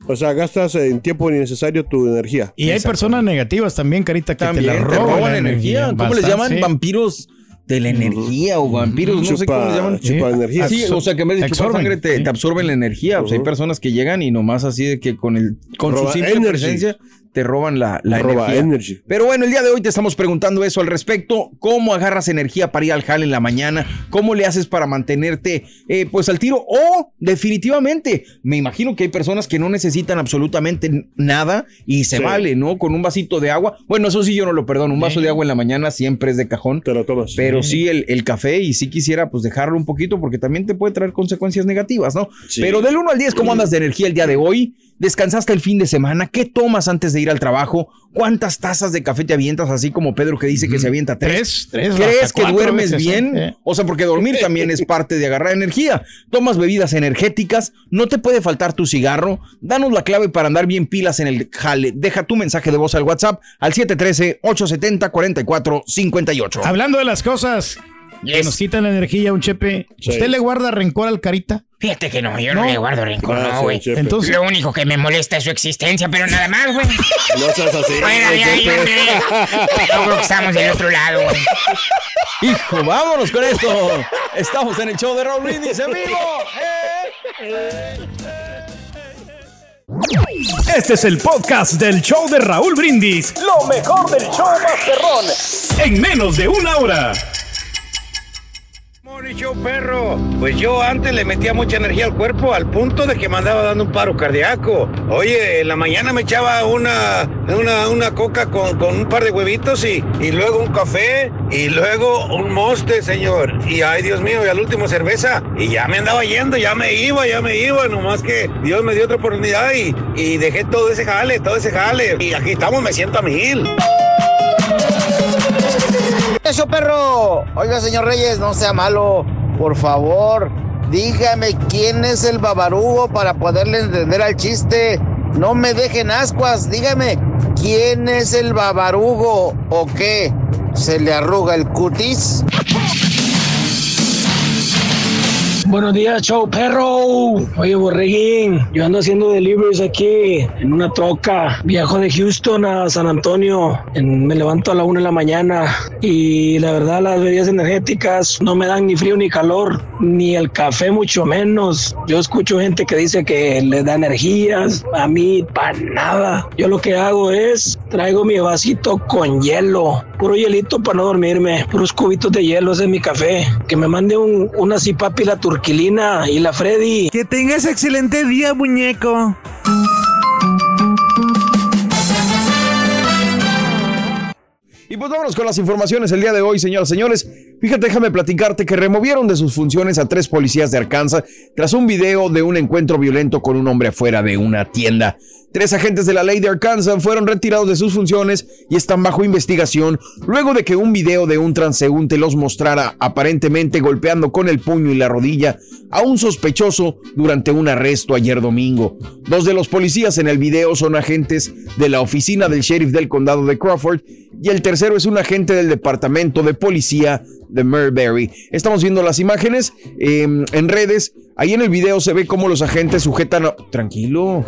O sea, gastas en tiempo innecesario tu energía. Y hay personas negativas también, Carita, que También te la te roban, la energía. ¿Cómo les llaman? sí. Vampiros de la energía o vampiros, no sé Chupa- cómo les llaman. chupa energía. Sí, o sea, que en vez de chupar Absorben, sangre te, te absorben la energía. O sea, hay personas que llegan y nomás así de que con el con Roba su simple energy. presencia te roban la, la Roba energía. energy. Pero bueno, el día de hoy te estamos preguntando eso al respecto. ¿Cómo agarras energía para ir al jale en la mañana? ¿Cómo le haces para mantenerte eh, pues al tiro? O definitivamente, me imagino que hay personas que no necesitan absolutamente nada y se Sí. vale, ¿no? Con un vasito de agua. Bueno, eso sí yo no lo perdono. Un vaso de agua en la mañana siempre es de cajón. Te lo tomas. Pero sí el, el café y sí quisiera pues dejarlo un poquito porque también te puede traer consecuencias negativas, ¿no? Sí. Pero del 1 al 10, ¿cómo andas de energía el día de hoy? ¿Descansaste el fin de semana? ¿Qué tomas antes de ir al trabajo? ¿Cuántas tazas de café te avientas? Así como Pedro que dice que se avienta tres. Tres, tres, ¿Crees que duermes veces, bien? ¿eh? O sea, porque dormir también es parte de agarrar energía. Tomas bebidas energéticas, no te puede faltar tu cigarro. Danos la clave para andar bien pilas en el jale. Deja tu mensaje de voz al WhatsApp al 713-870-4458. Hablando de las cosas que nos quitan la energía, un chepe, Sí. ¿usted le guarda rencor al Carita? Fíjate que no, yo no, No. le guardo rencor, no, güey. Entonces- Lo único que me molesta es su existencia, pero nada más, güey. No seas así. Bueno, ya, ya, creo que estamos del otro lado, güey. Hijo, vámonos con esto. Estamos en el show de Raúl Brindis en vivo. Este es el podcast del show de Raúl Brindis. Lo mejor del show Masterrón. En menos de una hora. Show perro, pues yo antes le metía mucha energía al cuerpo al punto de que me andaba dando un paro cardíaco. Oye, en la mañana me echaba una, una, una coca con, con un par de huevitos y, y luego un café y luego un moste, señor. Y ay, Dios mío, y al último cerveza. Y ya me andaba yendo, ya me iba, ya me iba. Nomás que Dios me dio otra oportunidad y, y dejé todo ese jale, todo ese jale. Y aquí estamos, me siento a mil. Eso, perro. Oiga, señor Reyes, no sea malo. Por favor, dígame quién es el babarugo para poderle entender al chiste. No me dejen ascuas. Dígame, ¿quién es el babarugo o qué? ¿Se le arruga el cutis? Buenos días, show perro. Oye, Borreguín, yo ando haciendo deliveries aquí en una troca. Viajo de Houston a San Antonio. En- me levanto a la una de la mañana y la verdad las bebidas energéticas no me dan ni frío ni calor, ni el café mucho menos. Yo escucho gente que dice que le da energías. A mí, para nada. Yo lo que hago es traigo mi vasito con hielo, puro hielito para no dormirme, puros cubitos de hielo, ese es mi café. Que me mande un, una cipapi la turquilina y la Freddy. Que tengas excelente día, muñeco. Pues vámonos con las informaciones el día de hoy, señoras y señores. Fíjate, déjame platicarte que removieron de sus funciones a tres policías de Arkansas tras un video de un encuentro violento con un hombre afuera de una tienda. Tres agentes de la ley de Arkansas fueron retirados de sus funciones y están bajo investigación luego de que un video de un transeúnte los mostrara aparentemente golpeando con el puño y la rodilla a un sospechoso durante un arresto ayer domingo. Dos de los policías en el video son agentes de la oficina del sheriff del condado de Crawford y el tercero es un agente del departamento de policía de Murberry. Estamos viendo las imágenes em, en redes. Ahí en el video se ve cómo los agentes sujetan a... Tranquilo.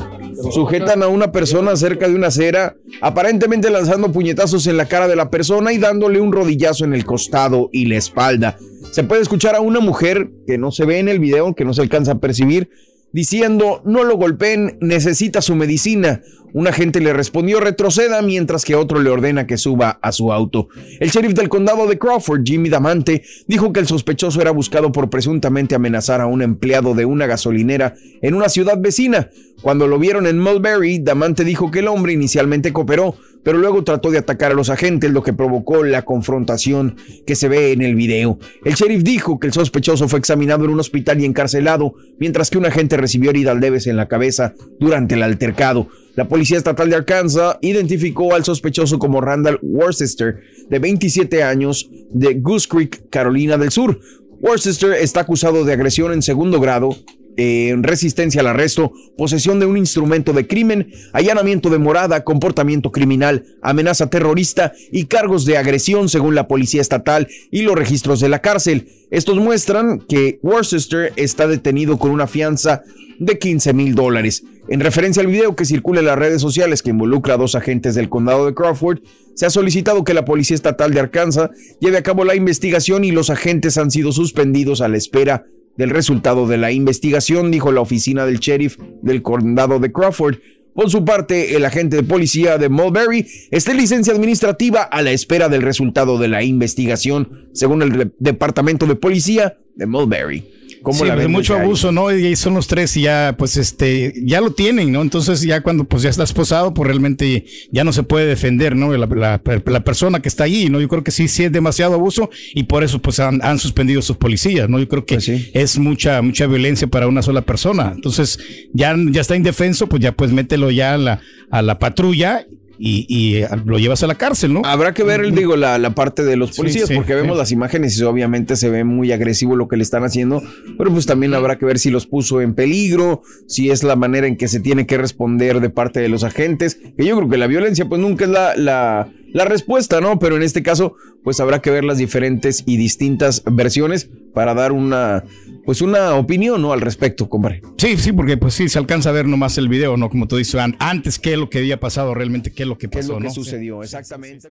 Sujetan a una persona cerca de una acera, aparentemente lanzando puñetazos en la cara de la persona y dándole un rodillazo en el costado y la espalda. Se puede escuchar a una mujer que no se ve en el video, que no se alcanza a percibir, diciendo, no lo golpeen, necesita su medicina. Un agente le respondió retroceda mientras que otro le ordena que suba a su auto. El sheriff del condado de Crawford, Jimmy Damante, dijo que el sospechoso era buscado por presuntamente amenazar a un empleado de una gasolinera en una ciudad vecina. Cuando lo vieron en Mulberry, Damante dijo que el hombre inicialmente cooperó, pero luego trató de atacar a los agentes, lo que provocó la confrontación que se ve en el video. El sheriff dijo que el sospechoso fue examinado en un hospital y encarcelado, mientras que un agente recibió heridas leves en la cabeza durante el altercado. La Policía Estatal de Arkansas identificó al sospechoso como Randall Worcester, de 27 años, de Goose Creek, Carolina del Sur. Worcester está acusado de agresión en segundo grado, en resistencia al arresto, posesión de un instrumento de crimen, allanamiento de morada, comportamiento criminal, amenaza terrorista y cargos de agresión según la policía estatal y los registros de la cárcel. Estos muestran que Worcester está detenido con una fianza de 15 mil dólares. En referencia al video que circula en las redes sociales que involucra a dos agentes del condado de Crawford, se ha solicitado que la Policía Estatal de Arkansas lleve a cabo la investigación y los agentes han sido suspendidos a la espera del resultado de la investigación, dijo la oficina del sheriff del condado de Crawford. Por su parte, el agente de policía de Mulberry está en licencia administrativa a la espera del resultado de la investigación, según el departamento de policía de Mulberry. Sí, de mucho abuso, ¿no? Y son los tres y ya, pues, este, ya lo tienen, ¿no? Entonces ya cuando pues ya está esposado, pues realmente ya no se puede defender, ¿no? La, la, persona que está allí, ¿no? Yo creo que sí, sí es demasiado abuso y por eso pues han, han suspendido sus policías, ¿no? Yo creo que Pues es mucha, mucha violencia para una sola persona. Entonces ya, ya está indefenso, pues ya pues mételo ya a la, a la patrulla y, y, eh, lo llevas a la cárcel, ¿no? Habrá que ver, digo, la, la parte de los policías, sí, porque vemos sí. las imágenes y obviamente se ve muy agresivo lo que le están haciendo, pero pues también habrá que ver si los puso en peligro, si es la manera en que se tiene que responder de parte de los agentes, que yo creo que la violencia pues nunca es la, la, la respuesta, ¿no? Pero en este caso pues habrá que ver las diferentes y distintas versiones para dar una pues una opinión, ¿no? Al respecto, compadre. Sí, sí, porque pues sí, se alcanza a ver nomás el video, ¿no? Como tú dices, an- antes qué es lo que había pasado realmente, qué es lo que ¿Qué es pasó, que ¿no? sucedió? Exactamente.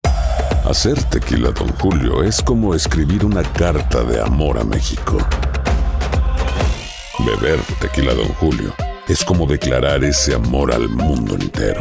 Hacer tequila, Don Julio, es como escribir una carta de amor a México. Beber tequila, Don Julio, es como declarar ese amor al mundo entero.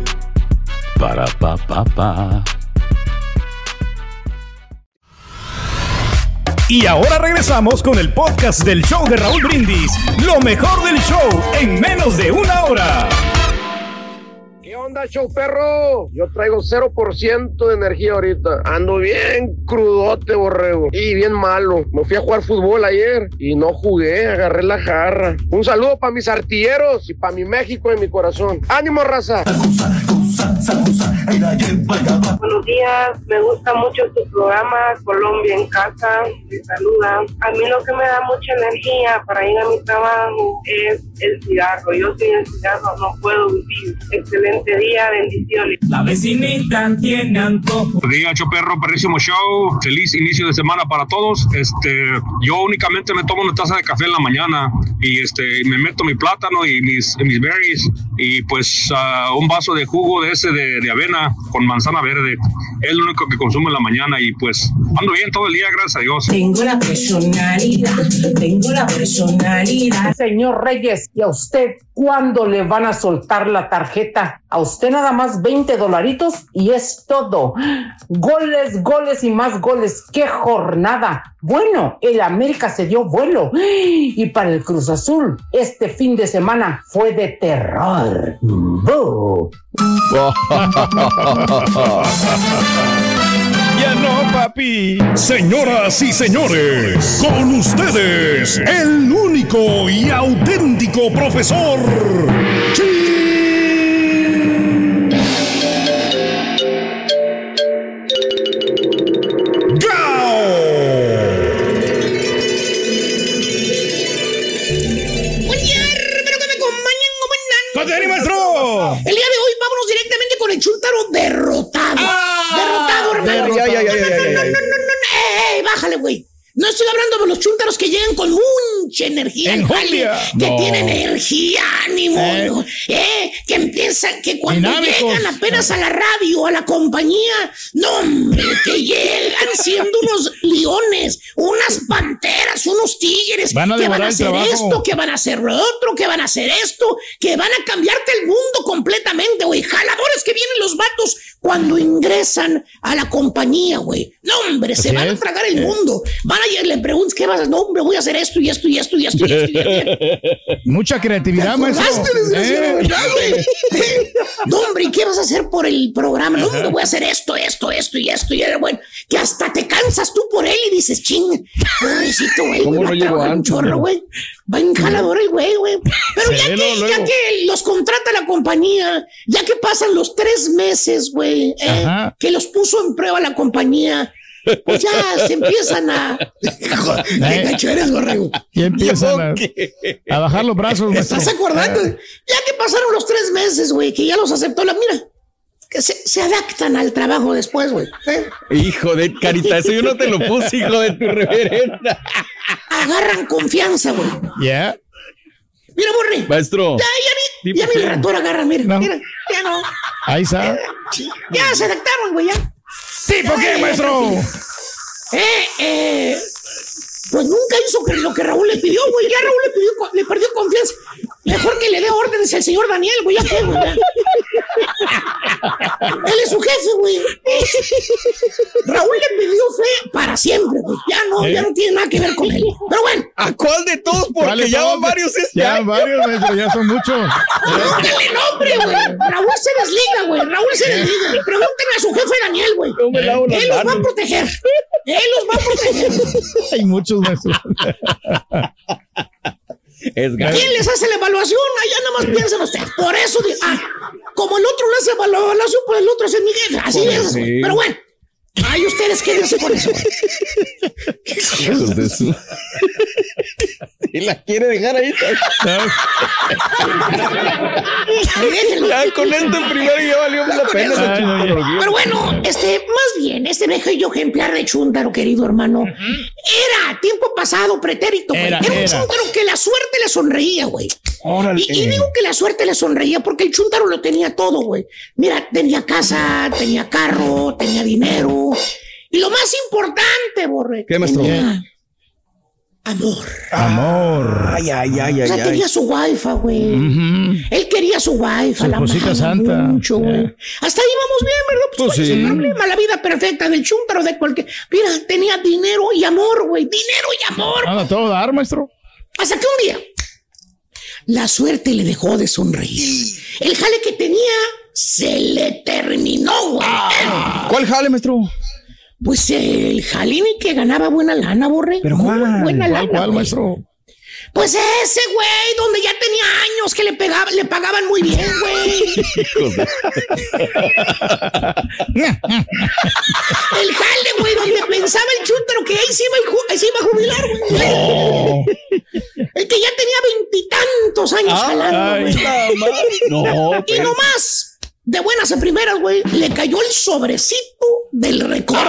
Para, pa, pa, pa. Y ahora regresamos con el podcast del show de Raúl Brindis. Lo mejor del show en menos de una hora. ¿Qué onda, show perro? Yo traigo 0% de energía ahorita. Ando bien crudote, borrego. Y bien malo. Me fui a jugar fútbol ayer y no jugué, agarré la jarra. Un saludo para mis artilleros y para mi México en mi corazón. ¡Ánimo, raza! Buenos días, me gusta mucho tu programa Colombia en casa, te saluda. A mí lo que me da mucha energía para ir a mi trabajo es el cigarro. Yo sin el cigarro no puedo vivir. Excelente día, bendiciones. La vecinita tiene antojo. Buen día, Choperro, perrísimo show. Feliz inicio de semana para todos. Este, yo únicamente me tomo una taza de café en la mañana y este, me meto mi plátano y mis, mis berries y pues ah, un vaso de jugo de ese de, de avena con manzana verde. Es lo único que consumo en la mañana y pues ando bien todo el día, gracias a Dios. Tengo la personalidad, tengo la personalidad. Señor Reyes, ¿y a usted cuándo le van a soltar la tarjeta? A usted nada más 20 dolaritos y es todo. Goles, goles y más goles. ¡Qué jornada! Bueno, el América se dio vuelo. Y para el Cruz Azul, este fin de semana fue de terror. Ya no, papi. Señoras y señores, con ustedes, el único y auténtico profesor. Buen ey, bájale, güey. No estoy hablando de los chuntaros que llegan con mucha energía que No. tienen energía, ánimo, Eh. ¿no? eh, que empiezan, que cuando Dinámicos. llegan apenas a la radio, a la compañía, no, hombre, que llegan siendo unos leones, unas panteras, unos tigres, Van a que van a hacer esto, que van a hacer lo otro, que van a hacer esto, que van a cambiarte el mundo completamente, güey. Jaladores que vienen los vatos cuando ingresan a la compañía, güey. No, hombre, se van a tragar el Eh. mundo. Van a llegar, le preguntas, ¿qué vas a hacer? No, hombre, voy a hacer esto y esto y esto y esto y esto. Y esto. Mucha creatividad, maestro. ¿Acordaste, desgraciado, Eh. No, hombre, ¿y qué vas a hacer por el programa? No, hombre, voy a hacer esto, esto, esto y esto. Y era bueno, que hasta te cansas tú por él y dices, ching, pobrecito, güey. ¿Cómo no llegó antes, chorro, güey. Va en jalador el güey, güey. Pero Se ya que, luego, ya que los contrata la compañía, ya que pasan los tres meses, güey, eh, que los puso en prueba la compañía, pues ya se empiezan a... ¡Qué gacho eres, borrego! Y empiezan a, bajar los brazos, ¿Te estás acordando? Ya que pasaron los tres meses, güey, que ya los aceptó la mira. Que se, se adaptan al trabajo después, güey. ¿eh? Hijo de carita, eso yo no te lo puse, hijo de tu reverenda. Agarran confianza, güey. Ya. Mira, Borre. Maestro. Ya, ya ya qué? rator agarran, mira, No. mira. Ya no. Ahí está. Ya se adaptaron, güey, ya. ¿Tipo qué, maestro? Eh, eh. Pues nunca hizo lo que Raúl le pidió, güey. Ya Raúl le, pidió, le perdió confianza. Mejor que le dé órdenes al señor Daniel, güey. Ya fue, güey. Él es su jefe, güey. Raúl le pidió fe para siempre, güey. Ya no, ya no tiene nada que ver con él. Pero bueno, ¿A cuál de todos? Porque ¿Cuáles ya van varios este Ya año. varios, maestro, ya son muchos. pregúntale nombre, güey. Raúl se desliga, güey. Raúl se desliga. Pregúntenle a su jefe Daniel, güey. No me lavo las Él los va a proteger. Él los va a proteger. Hay muchos, maestro. Es gacho. ¿Quién les hace la evaluación? Allá nada más piensan ustedes. Por eso, ah, como el otro le hace la evaluación, pues el otro es el Miguel. Así Pues es, sí. Pero bueno, ay, ustedes quédense con eso. de su- Y la quiere dejar ahí. Ya con esto en primero ya valió la pena. Ay, chingada. Pero bueno, este, más bien, este bello ejemplar de Chúntaro, querido hermano, era tiempo pasado, pretérito, güey. Era, Era, un era. Chúntaro que la suerte le sonreía, güey. Órale. Y, y digo que la suerte le sonreía porque el Chuntaro lo tenía todo, güey. Mira, tenía casa, tenía carro, tenía dinero. Y lo más importante, Borre. ¿Qué, maestro? tenía Amor. Amor. Ay, ay, ay, O ay, sea, ay. tenía su wifi, güey. Él quería su wifi, Su la amaba santa. mucho, güey. Eh. Hasta ahí vamos bien, ¿verdad? Pues, Pues ¿cuál es el sí. problema? La vida perfecta del Chuntaro, de cualquier... Mira, tenía dinero y amor, güey. Dinero y amor. Nada, todo dar, maestro. Hasta que un día la suerte le dejó de sonreír. El jale que tenía se le terminó, güey. ¿Cuál jale, maestro? Pues el jalini que ganaba buena lana, borre. ¿Pero Muy cuál? Buena ¿Cuál, lana, cuál, güey. maestro? Pues ese güey, donde ya tenía años que le, pegaba, le pagaban muy bien, güey. el jale, güey, donde pensaba el chúntaro que ahí se iba, ahí se iba a jubilar, güey. El que ya tenía veintitantos años jalando, güey. No, Y pues. nomás, de buenas a primeras, güey, le cayó el sobrecito del recorte.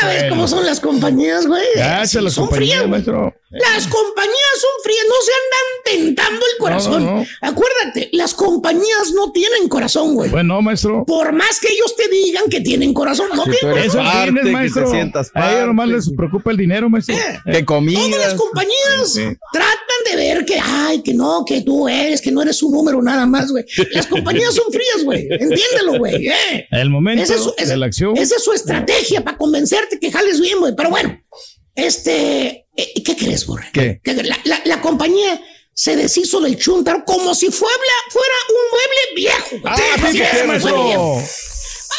Ya ves cómo son las compañías, güey. Gracias a la son compañía, frías, maestro. Las compañías son frías, no se andan tentando el corazón. No, no, no. Acuérdate, las compañías no tienen corazón, güey. Bueno, maestro. Por más que ellos te digan que tienen corazón, no tienen Eso corazón. tienes, maestro. A ellos nomás les preocupa el dinero, maestro. De comida. Todas las compañías Sí. tratan de ver que, ay, que no, que tú eres, que no eres un número nada más, güey. Las compañías son frías, güey. Entiéndelo, güey. eh. El momento Esa es su- de la acción. Esa es su estrategia para convencerte que jales bien, güey. Pero bueno, este, eh, ¿qué crees, Borre? ¿Qué? La, la- la compañía se deshizo del chuntaro como si fuera, fuera un mueble viejo. Ah, maestro.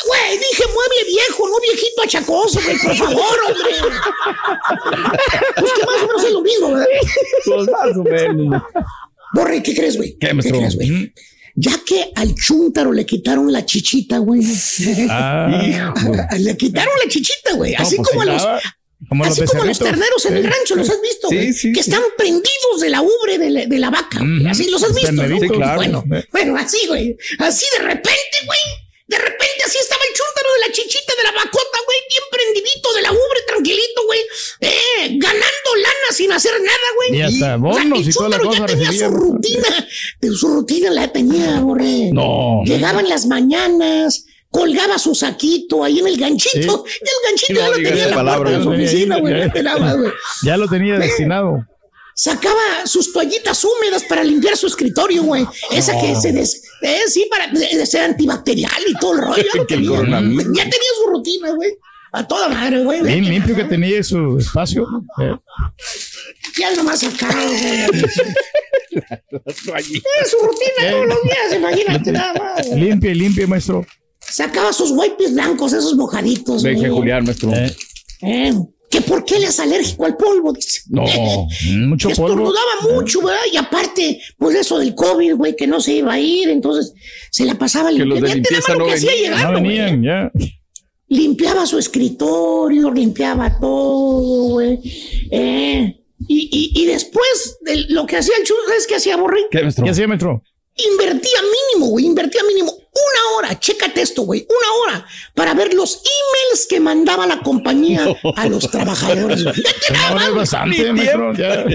Güey, dije mueble viejo, no viejito achacoso, güey, por favor, hombre. Pues que más o menos es lo mismo, ¿verdad? Pues más o menos. Borre, ¿qué crees, güey? ¿Qué, crees, güey? Ya que al chúntaro le quitaron la chichita, güey. Ah, le quitaron la chichita, güey. No, Así pues como a los, los así como los terneros en el rancho, ¿los has visto? Sí, güey? sí, que sí. están prendidos de la ubre de la, de la vaca. güey. Así los has visto, ¿no? Terneritos, Sí, claro. Bueno, Eh. bueno, así, güey. Así de repente, güey. De repente así estaba el chúntaro de la chichita de la vacota, güey. Bien prendidito de la ubre, tranquilito, güey. Eh, ganando lana sin hacer nada, güey. Y hasta bonos el y toda la cosa ya tenía recibía. su rutina. De su rutina la tenía, borre. No. Llegaba en las mañanas, colgaba su saquito ahí en el ganchito. Sí. Y el ganchito ya lo tenía en esa la palabra, puerta de su ya lo oficina, tenía, güey. ya. ya. Ya lo tenía destinado. Sacaba sus toallitas húmedas para limpiar su escritorio, güey. Esa que No. se des... eh, sí, para de- de ser antibacterial y todo el rollo. Ya, lo tenía. ya tenía su rutina, güey. A toda madre, güey. Bien limpio que tenía su espacio. Eh, Ya nomás sacaba, güey. Es su rutina todos los días, imagínate nada más. y limpia, maestro. Sacaba sus wipes blancos, esos mojaditos, Deje. Julián, maestro. Eh, que por qué él es alérgico al polvo, dice. No, mucho polvo. Estornudaba mucho, ¿verdad? Y aparte, pues eso del COVID, güey, que no se iba a ir, entonces se la pasaba Que los limpiando. de nada más limpieza lo no que hacía venían. llegando, No venían, ya. Limpiaba su escritorio, limpiaba todo, güey. Eh, y, y, y después de lo que hacía el chulo, ¿sabes qué hacía Borre? ¿Qué, maestro? ¿Qué hacía, maestro? Invertía mínimo, güey, invertía mínimo una hora, chécate esto, güey, una hora para ver los emails que mandaba la compañía a los trabajadores. bastante. Ya, ya.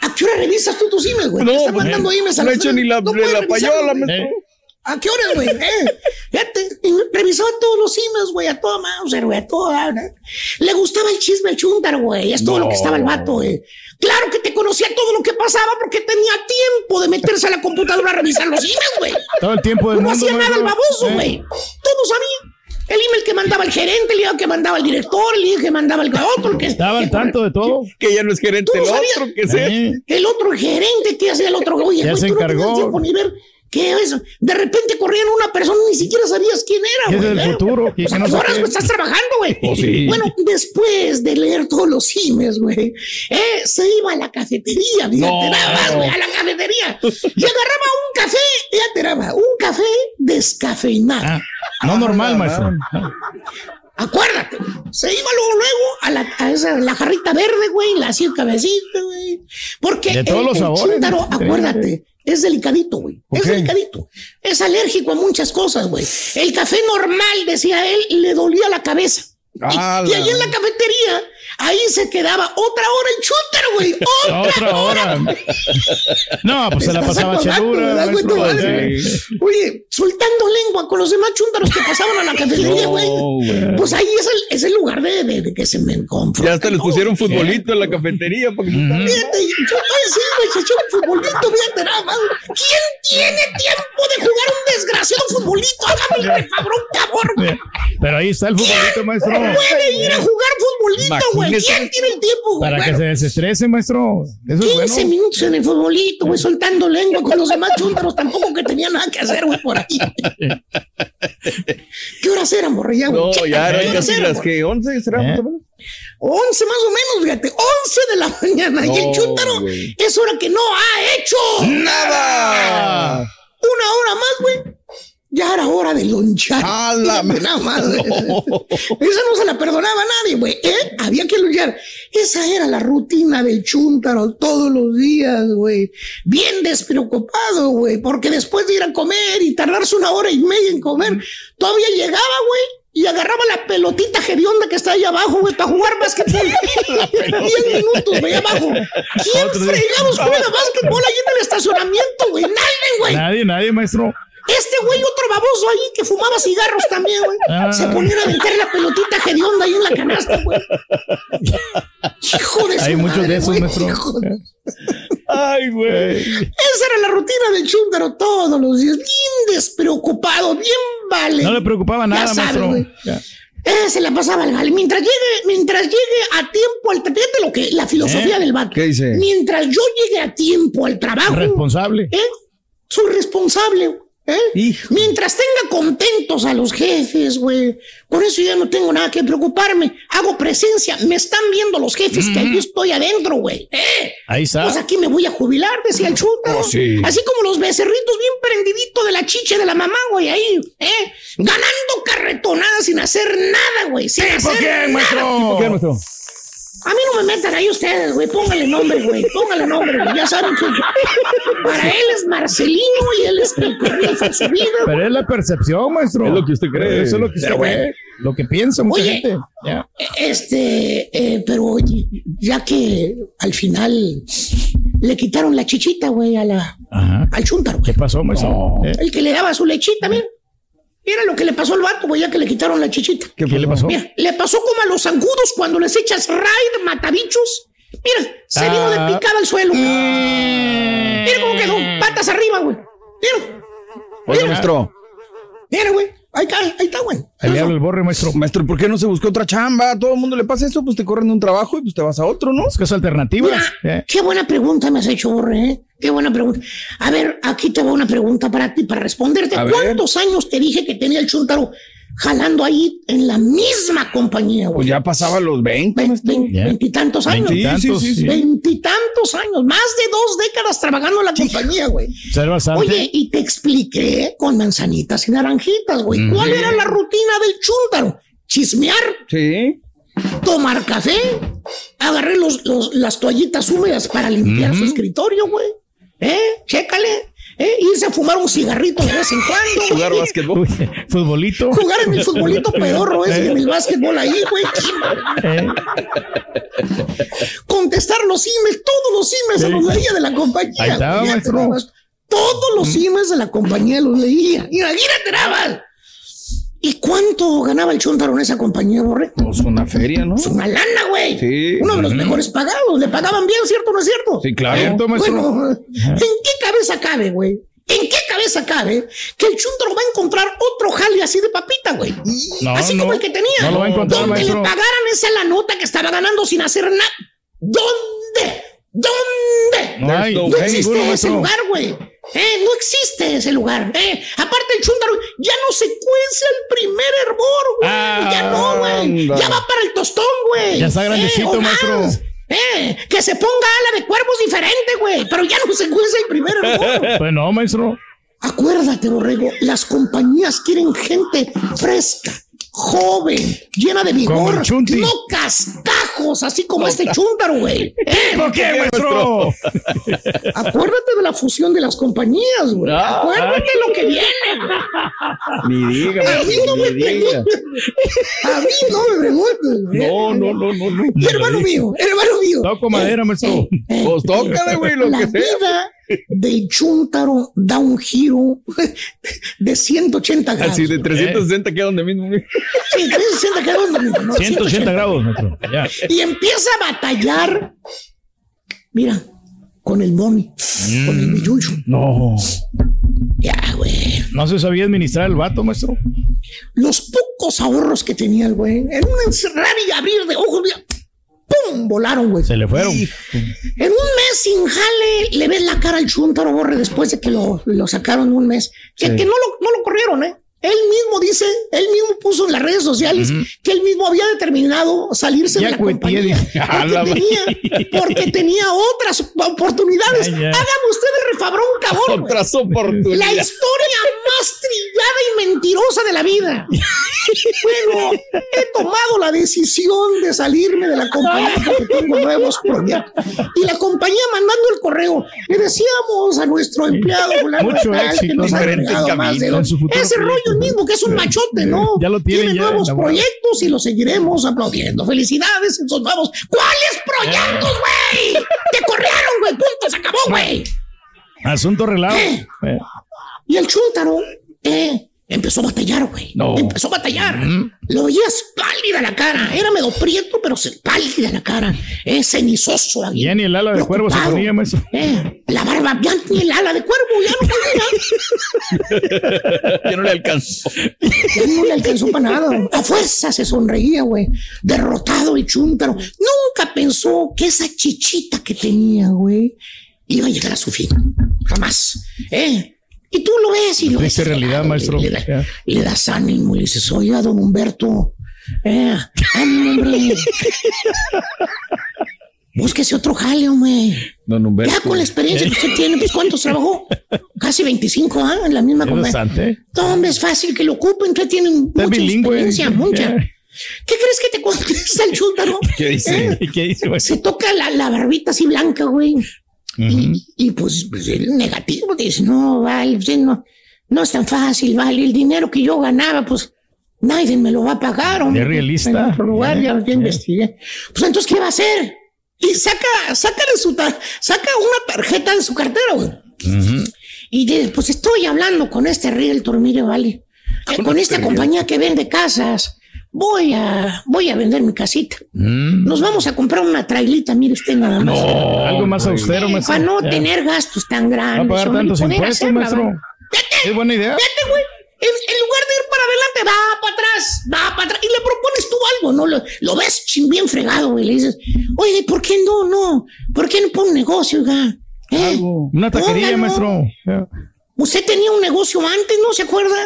¿A qué hora revisas tú tus emails, güey? No, están mandando emails a no he hecho ni la, No la payola, güey. ¿A qué horas, güey? Eh, fíjate, revisaba todos los emails, güey, a toda Mauser, güey, a toda. ¿no? Le gustaba el chisme al chúntaro, güey. Es todo No. lo que estaba el vato, güey. Claro que te conocía todo lo que pasaba porque tenía tiempo de meterse a la computadora a revisar los emails, güey. Todo el tiempo del No mundo. hacía nada el baboso, Eh, güey. Todo sabía. El email que mandaba el gerente, el email que mandaba el director, el email que mandaba el otro, el que Estaba al tanto de todo. Que ya no es gerente Tú el no sabías. otro, que sea. Eh, el otro gerente que hacía el otro, oye, Ya güey, se no encargó. tiempo ni ver qué es. De repente corrían una persona, ni siquiera sabías quién era, ¿Qué es güey. del futuro? ¿Qué- Pues no las sé horas, qué? güey, estás trabajando, güey. Oh, sí. Bueno, después de leer todos los emails, güey, eh, se iba a la cafetería, fíjate, No. nada más, güey, a la cafetería. Y agarraba un café, fíjate, nada más, un café descafeinado. ah, no normal, maestro. Acuérdate, se iba luego, luego a la, a esa, la jarrita verde, güey, la hacía cabecita, güey. Porque De todos el, los el sabores, acuérdate, es delicadito, güey. Es delicadito. Es alérgico a muchas cosas, güey. El café normal, decía él, le dolía la cabeza. Y- Ah, y, la- ahí en la cafetería, ahí se quedaba otra hora el chúntaro, güey. Otra, Otra hora. No, pues se la pasaba chelura. Oye, soltando lengua con los demás chúntaros que pasaban a la cafetería, No, güey. Pues ahí es el, es el lugar de, de- de que se me confrontan. Ya hasta les ¿no? pusieron futbolito en la cafetería. Porque Fíjate, yo oye, sí, güey, se echó un futbolito, fíjate nada más. ¿Quién tiene tiempo de jugar un desgraciado futbolito? Hágame el cabrón. güey. Pero ahí está el futbolito, maestro. Puede ir a jugar futbolito, güey. Imagínese. ¿Quién tiene el tiempo? Para que Bueno, se desestrese, maestro. Eso es 15 bueno. minutos en el futbolito, güey, soltando lengua con los demás chúntaros, tampoco que tenía nada que hacer, güey, por ahí. ¿Qué horas eran, borre? Ya, güey, No, ya ¿qué eran horas casi las que 11 será ¿Eh? más o menos. 11 más o menos, fíjate, 11 de la mañana. y el No, chúntaro es hora que no ha hecho Nada. Una hora más, güey. Ya era hora de lonchar. Fíjate nada más, güey. Esa no se la perdonaba a nadie, güey. ¿eh? Había que lonchar. Esa era la rutina del chúntaro todos los días, güey. Bien despreocupado, güey. Porque después de ir a comer y tardarse una hora y media en comer, todavía llegaba, güey. Y agarraba la pelotita hedionda que está ahí abajo, güey, para jugar básquetbol. Diez minutos, güey, abajo. ¿Quién fregados juega básquetbol ahí en el estacionamiento, güey? Nadie, güey. Nadie, nadie, maestro. Este güey, otro baboso ahí que fumaba cigarros también, güey. Ah. Se ponía a meter la pelotita hedionda ahí en la canasta, güey. Hijo de su Hay muchos madre, de esos, maestro. de- Ay, güey. Esa era la rutina del chúntaro todos los días. Bien despreocupado, bien vale. No le preocupaba nada, Ya sabes, maestro. güey. Ya. Eh, se la pasaba al vale. Mientras llegue, mientras llegue a tiempo al trabajo, fíjate lo que, la filosofía ¿Eh? del vato. ¿Qué dice? Mientras yo llegue a tiempo al trabajo. Responsable. ¿eh? Soy responsable. ¿Eh? Mientras tenga contentos a los jefes, güey. Por eso ya no tengo nada que preocuparme. Hago presencia. Me están viendo los jefes que yo estoy adentro, güey. ¿eh? Ahí está. Pues aquí me voy a jubilar, decía el. Oh, sí. Así como los becerritos bien prendidito de la chicha de la mamá, güey, ahí, ¿eh? Ganando carretonadas sin hacer nada, güey. Sin ¿Tipo hacer quién, nada. maestro? ¿Tipo quién, maestro? A mí no me metan ahí ustedes, güey. Póngale nombre, güey. Póngale nombre, güey. Ya saben que para él es Marcelino y él es el que rifa su vida. Pero es la percepción, maestro. Es lo que usted cree. Eso es lo que usted Pero cree. Lo que piensa mucha Oye. gente. Este, eh, pero oye, ya que al final le quitaron la chichita, güey, a la, Ajá. al chúntaro, güey. ¿Qué pasó, maestro? ¿Eh? El que le daba su lechita, mira. Mira lo que le pasó al vato, güey, ya que le quitaron la chichita. ¿Qué le pasó? Mira, le pasó como a los zancudos cuando les echas raid matabichos. Mira, se vino de Ah. picada al suelo. Mira cómo quedó, patas arriba, güey. Mira, maestro. mira, güey. Ahí está, ahí está, güey. Ahí le habla el borre, maestro. Maestro, ¿por qué no se buscó otra chamba? A todo el mundo le pasa eso, pues te corren de un trabajo y pues te vas a otro, ¿no? Buscas alternativas. Mira, Eh. qué buena pregunta me has hecho, Borre, ¿eh? Qué buena pregunta. A ver, aquí te va una pregunta para ti, para responderte. A ver. ¿Cuántos años te dije que tenía el Chuntaro jalando ahí en la misma compañía, güey? Pues ya pasaba los 20, maestro. Ya. Veintitantos años. Sí, sí, sí, sí. Veintitantos años. Más de dos décadas trabajando en la compañía, güey. Oye, y te expliqué con manzanitas y naranjitas, güey. ¿Cuál era la rutina del chúntaro? Chismear, Sí. tomar café, agarré los, los- las toallitas húmedas para limpiar su escritorio, güey. ¿Eh? Chécale. ¿Eh? Irse a fumar un cigarrito de vez en cuando. Jugar güey. básquetbol. Futbolito. Jugar en el futbolito pedorro ese, Eh. en el básquetbol ahí, güey. Eh. Contestar los emails, todos los emails se los leía de la compañía. Ahí está, güey. Todos los emails de la compañía los leía. Imagínate nada más. ¿Y cuánto ganaba el Chuntaro en esa compañía, Borre? Pues una feria, ¿no? Es una lana, güey. Sí. Uno de los mejores pagados. Le pagaban bien, ¿cierto o no es cierto? Sí, claro. Cierto. Bueno, ¿en qué cabeza cabe, güey? ¿En qué cabeza cabe que el Chuntaro va a encontrar otro jale así de papita, güey? No, así no. como el que tenía. No lo va a encontrar, Donde maestro. le pagaran esa la nota que estaba ganando sin hacer nada. ¿Dónde? ¿Dónde? No hay. No No existe ese lugar, güey. Eh, no existe ese lugar. Eh, aparte el chúntaro ya no se cuece el primer hervor, güey. Ah, ya no, güey. Ya va para el tostón, güey. Ya está grandecito, o maestro. Eh, que se ponga ala de cuervos diferente, güey. Pero ya no se cuece el primer hervor. Pues no, maestro. Acuérdate, Borrego, las compañías quieren gente fresca, joven, llena de vigor, el Chunti. Así como este chúntaro, güey. Eh, ¿Por qué, maestro? Acuérdate de la fusión de las compañías, güey. Ah. Acuérdate lo que viene, güey. Ni diga, A mí no me diga. A mí no me preguntes, güey. No, no, no, no, no. Hermano mío, hermano mío. Toco madera, maestro. Pues tócale, güey, lo la que sea. vida del chúntaro da un giro de 180 grados. Así de 360 queda donde mismo. Sí, 360 grados, no, no, 180 grados, maestro. Ya. Y empieza a batallar, mira, con el money, con el billuyo. No. Ya, güey. No se sabía administrar el vato, maestro. Los pocos ahorros que tenía el güey, en un encerrar y abrir de ojos, mira, ¡pum! Volaron, güey. Se le fueron. En un mes sin jale, le ves la cara al chúntaro, borre, después de que lo, lo sacaron un mes. Que, Sí. que no, lo, no lo corrieron, ¿eh? Él mismo dice, él mismo puso en las redes sociales que él mismo había determinado salirse Ya de la compañía dice. Porque tenía, porque tenía otras oportunidades. Ay, ya. Hagan ustedes refabrón, cabrón. Otras oportunidades. La historia más trillada y mentirosa de la vida. Bueno, he tomado la decisión de salirme de la compañía porque tengo nuevos proyectos. Y la compañía mandando el correo. Le decíamos a nuestro empleado Mucho éxito, más de en su Ese rollo proyecto. mismo que es un machote, ¿no? Ya lo tienen Tiene ya nuevos proyectos y lo seguiremos aplaudiendo. Felicidades en sus nuevos. ¿Cuáles proyectos, güey? Te corrieron, güey. Punto, se acabó, güey. Asunto arreglado. Eh. Eh, Y el chúntaro, eh, empezó a batallar, güey. No. Empezó a batallar. Lo veías pálida la cara. Era medio prieto, pero se- pálida la cara. Eh, cenizoso. ahí. Ya ni el ala de cuervo se ponía, maestro. Eh, la barba, ya ni el ala de cuervo, ya no podía. Ya no le alcanzó. Ya no le alcanzó para nada. A fuerza se sonreía, güey. Derrotado el chúntaro. Nunca pensó que esa chichita que tenía, güey, iba a llegar a su fin. Jamás. ¿Eh? Y tú lo ves y lo ves. Realidad, maestro. Le, da- le das ánimo y le dices, oiga, don Humberto, eh, ánimo, hombre. Búsquese otro jale, hombre. Don Humberto. Ya con la experiencia que usted tiene, pues ¿cuántos trabajó? Casi 25 años en la misma compañía. No, hombre, es fácil que lo ocupen, usted tiene mucha bilingüe. experiencia, mucha. ¿Qué crees que te contesta el chúntaro? ¿Qué dice? ¿Eh? ¿Qué dice? Se toca la, la barbita así blanca, güey. Y pues, pues, el negativo dice, no, vale, pues, no, no es tan fácil, vale, el dinero que yo ganaba, pues nadie me lo va a pagar, hombre. Es realista. En otro lugar, ya, ya investigué. Pues entonces, ¿qué va a hacer? Y saca, saca de su, saca una tarjeta de su cartera, güey. Y dice, pues estoy hablando con este realtor, mire, vale, eh, con esta compañía que vende casas. Voy a, voy a vender mi casita. Mm. Nos vamos a comprar una trailita, mire usted nada más. Algo más austero, maestro. Para no Ya. tener gastos tan Va a grandes. pagar tantos impuestos, hacerla, maestro. ¿verdad? Es buena idea. Fíjate, güey. En, en lugar de ir para adelante, va para atrás, va para atrás. Y le propones tú algo, ¿no? Lo, lo ves chin, bien fregado, güey. Le dices, oye, ¿por qué no, no? ¿Por qué no pone un negocio, oiga? ¿Eh? Una taquería, Póngalo. maestro. Usted tenía un negocio antes, ¿no se acuerda?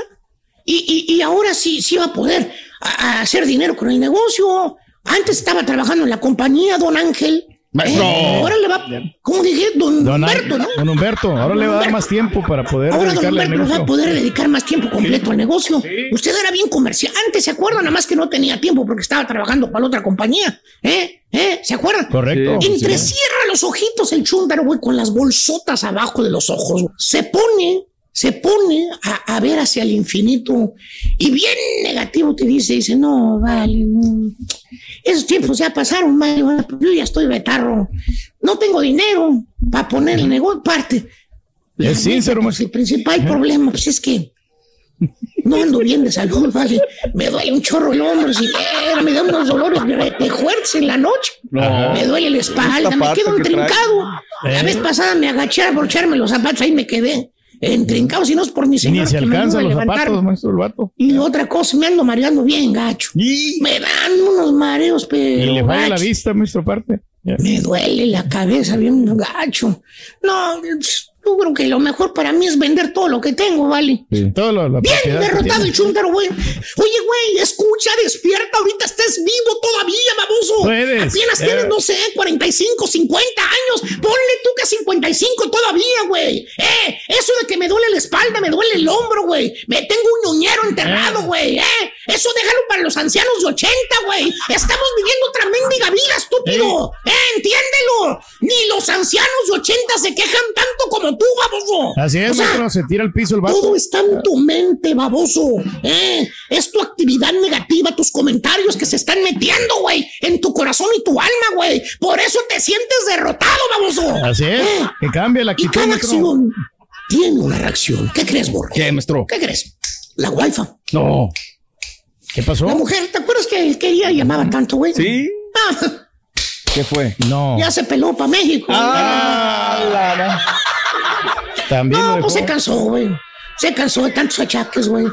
Y, y, y ahora sí, sí va a poder a- a hacer dinero con el negocio. Antes estaba trabajando en la compañía, don Ángel. Maestro. Eh, ahora le va, como dije, don, Don, Humberto, ¿no? don Humberto, ahora le va a dar más tiempo para poder Ahora don dedicarle al Humberto nos va a negocio. poder dedicar más tiempo completo al negocio. Usted era bien comerciante, ¿se acuerdan? Nada más que no tenía tiempo porque estaba trabajando para la otra compañía. ¿Eh? ¿Eh? ¿Se acuerdan? Correcto. Sí, Entre sí. cierra los ojitos el chúndaro, güey, con las bolsotas abajo de los ojos. Se pone, se pone a, a ver hacia el infinito y bien negativo te dice, dice, no, vale, no. Esos tiempos ya pasaron, pues yo ya estoy betarro. No tengo dinero para poner el negocio parte. La Es sincero, pues, el principal problema pues es que no ando bien de salud, vale. Me duele un chorro el hombro, si eh, me da unos dolores de fuertes en la noche. No. Me duele la espalda, me quedo que trae. entrincado. La Eh. vez pasada me agaché a abrocharme los zapatos, ahí me quedé entrincado, si no es por mi Ni señor. se me alcanzan ayuda los zapatos, maestro, el vato. Y otra cosa, me ando mareando bien gacho. Me dan unos mareos, pero Y le falla la vista, maestro, aparte. Ya. Me duele la cabeza bien gacho. No, yo creo que lo mejor para mí es vender todo lo que tengo, ¿vale? Todo lo, la Bien derrotado el chúntaro, güey. Oye, güey, escucha, despierta, ahorita estás vivo todavía, baboso. Puedes, Apenas eh. tienes, no sé, 45, 50 años. Ponle tú que 55 todavía, güey. Eh, eso de que me duele la espalda, me duele el hombro, güey. Me tengo un ñoñero enterrado, güey, eh. Eso déjalo para los ancianos de 80, güey. Estamos viviendo otra mendiga vida, estúpido. Eh, entiéndelo. Ni los ancianos de 80 se quejan tanto como tú, baboso. Así es, O sea, maestro, se tira el piso el vato. todo está en tu mente, baboso. ¿eh? Es tu actividad negativa, tus comentarios que se están metiendo, güey, en tu corazón y tu alma, güey. Por eso te sientes derrotado, baboso. Así es, ¿Eh? que cambie la Y actitud, cada maestro. acción tiene una reacción. ¿Qué crees, Borre? ¿Qué, maestro? ¿Qué crees? La wifi. No. ¿Qué pasó? La mujer, ¿te acuerdas que él quería y llamaba tanto, güey? ¿Sí? Ah, ¿Qué fue? No. ya se peló para México. Ah, También No, pues se cansó, güey. Se cansó de tantos achaques, güey.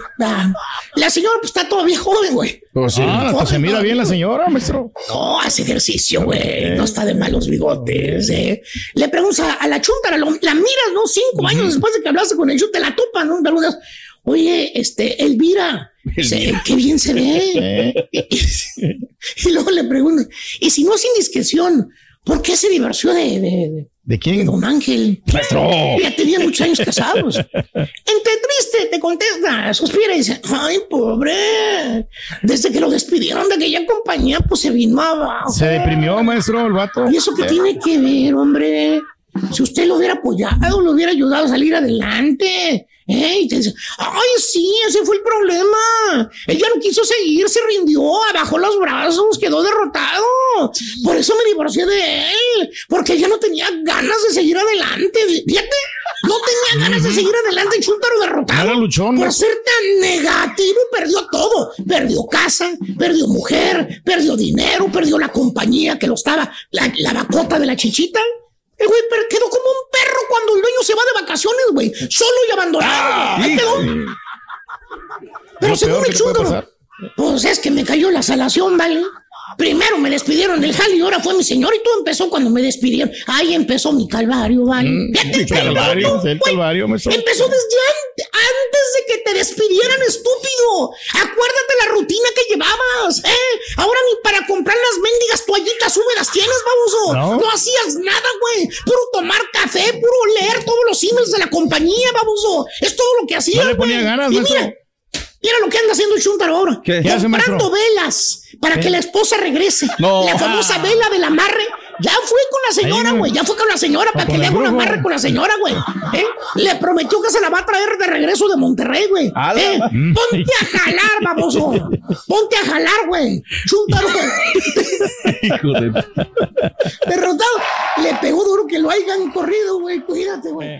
La señora pues está todavía joven, güey. Pues sí. Ah, se mira bien la señora, maestro. No, hace ejercicio, güey. No está de malos bigotes, ¿eh? Le preguntas a, la chuntara, lo- la miras, ¿no? Cinco años después de que hablaste con el chute, la topa, ¿no? Das, oye, este, Elvira, se- qué bien se ve. y luego le pregunto, y si no es indiscreción, ¿por qué se divorció de, de, de- ¿De quién? de don Ángel? Maestro. Ya tenían muchos años casados. Entre triste, te contesta, suspira y dice, ay, pobre. Desde que lo despidieron de aquella compañía, pues se vino abajo. Se deprimió, maestro, el vato. ¿Y eso qué tiene que ver, hombre? Si usted lo hubiera apoyado, lo hubiera ayudado a salir adelante. ¿Eh? Y te dice, ay, sí, ese fue el problema. Él ya no quiso seguir, se rindió, bajó los brazos, quedó derrotado. Por eso me divorcié de él, porque él ya no tenía ganas de seguir adelante. Fíjate, no tenía ganas de seguir adelante, chúntaro derrotado. Luchón, Por ser tan negativo, perdió todo. Perdió casa, perdió mujer, perdió dinero, perdió la compañía que lo estaba, la, la bacota de la chichita. El güey per- quedó como un perro cuando el dueño se va de vacaciones, güey. Solo y abandonado. güey. Ahí quedó. Pero según el pasar. pues es que me cayó la salación, ¿vale? Primero me despidieron del jale y ahora fue mi señor y todo empezó cuando me despidieron. Ahí empezó mi calvario, ¿vale? El fíjate, calvario, el calvario, maestro. Empezó desde an- antes de que te despidieran, estúpido. Acuérdate la rutina que llevabas, ¿eh? Ahora ni para comprar las mendigas toallitas húmedas tienes, baboso. No. No, hacías nada, güey. Puro tomar café, puro leer todos los emails de la compañía, baboso. Es todo lo que hacías, No le ponía güey. ganas, Y maestro. mira, mira lo que anda haciendo el Chuntaro ahora. ¿Qué? ¿Qué hace, Comprando velas para que la esposa regrese. No. La famosa Ah. vela del amarre. Ya fue con la señora, güey. Ya fue con la señora para que le haga un amarre con la señora, güey. ¿Eh? Le prometió que se la va a traer de regreso de Monterrey, güey. ¿Eh? Ponte a jalar, baboso. Ponte a jalar, güey. Chúntaro, güey. Hijo de... Derrotado. Le pegó duro que lo hayan corrido, güey. Cuídate, güey.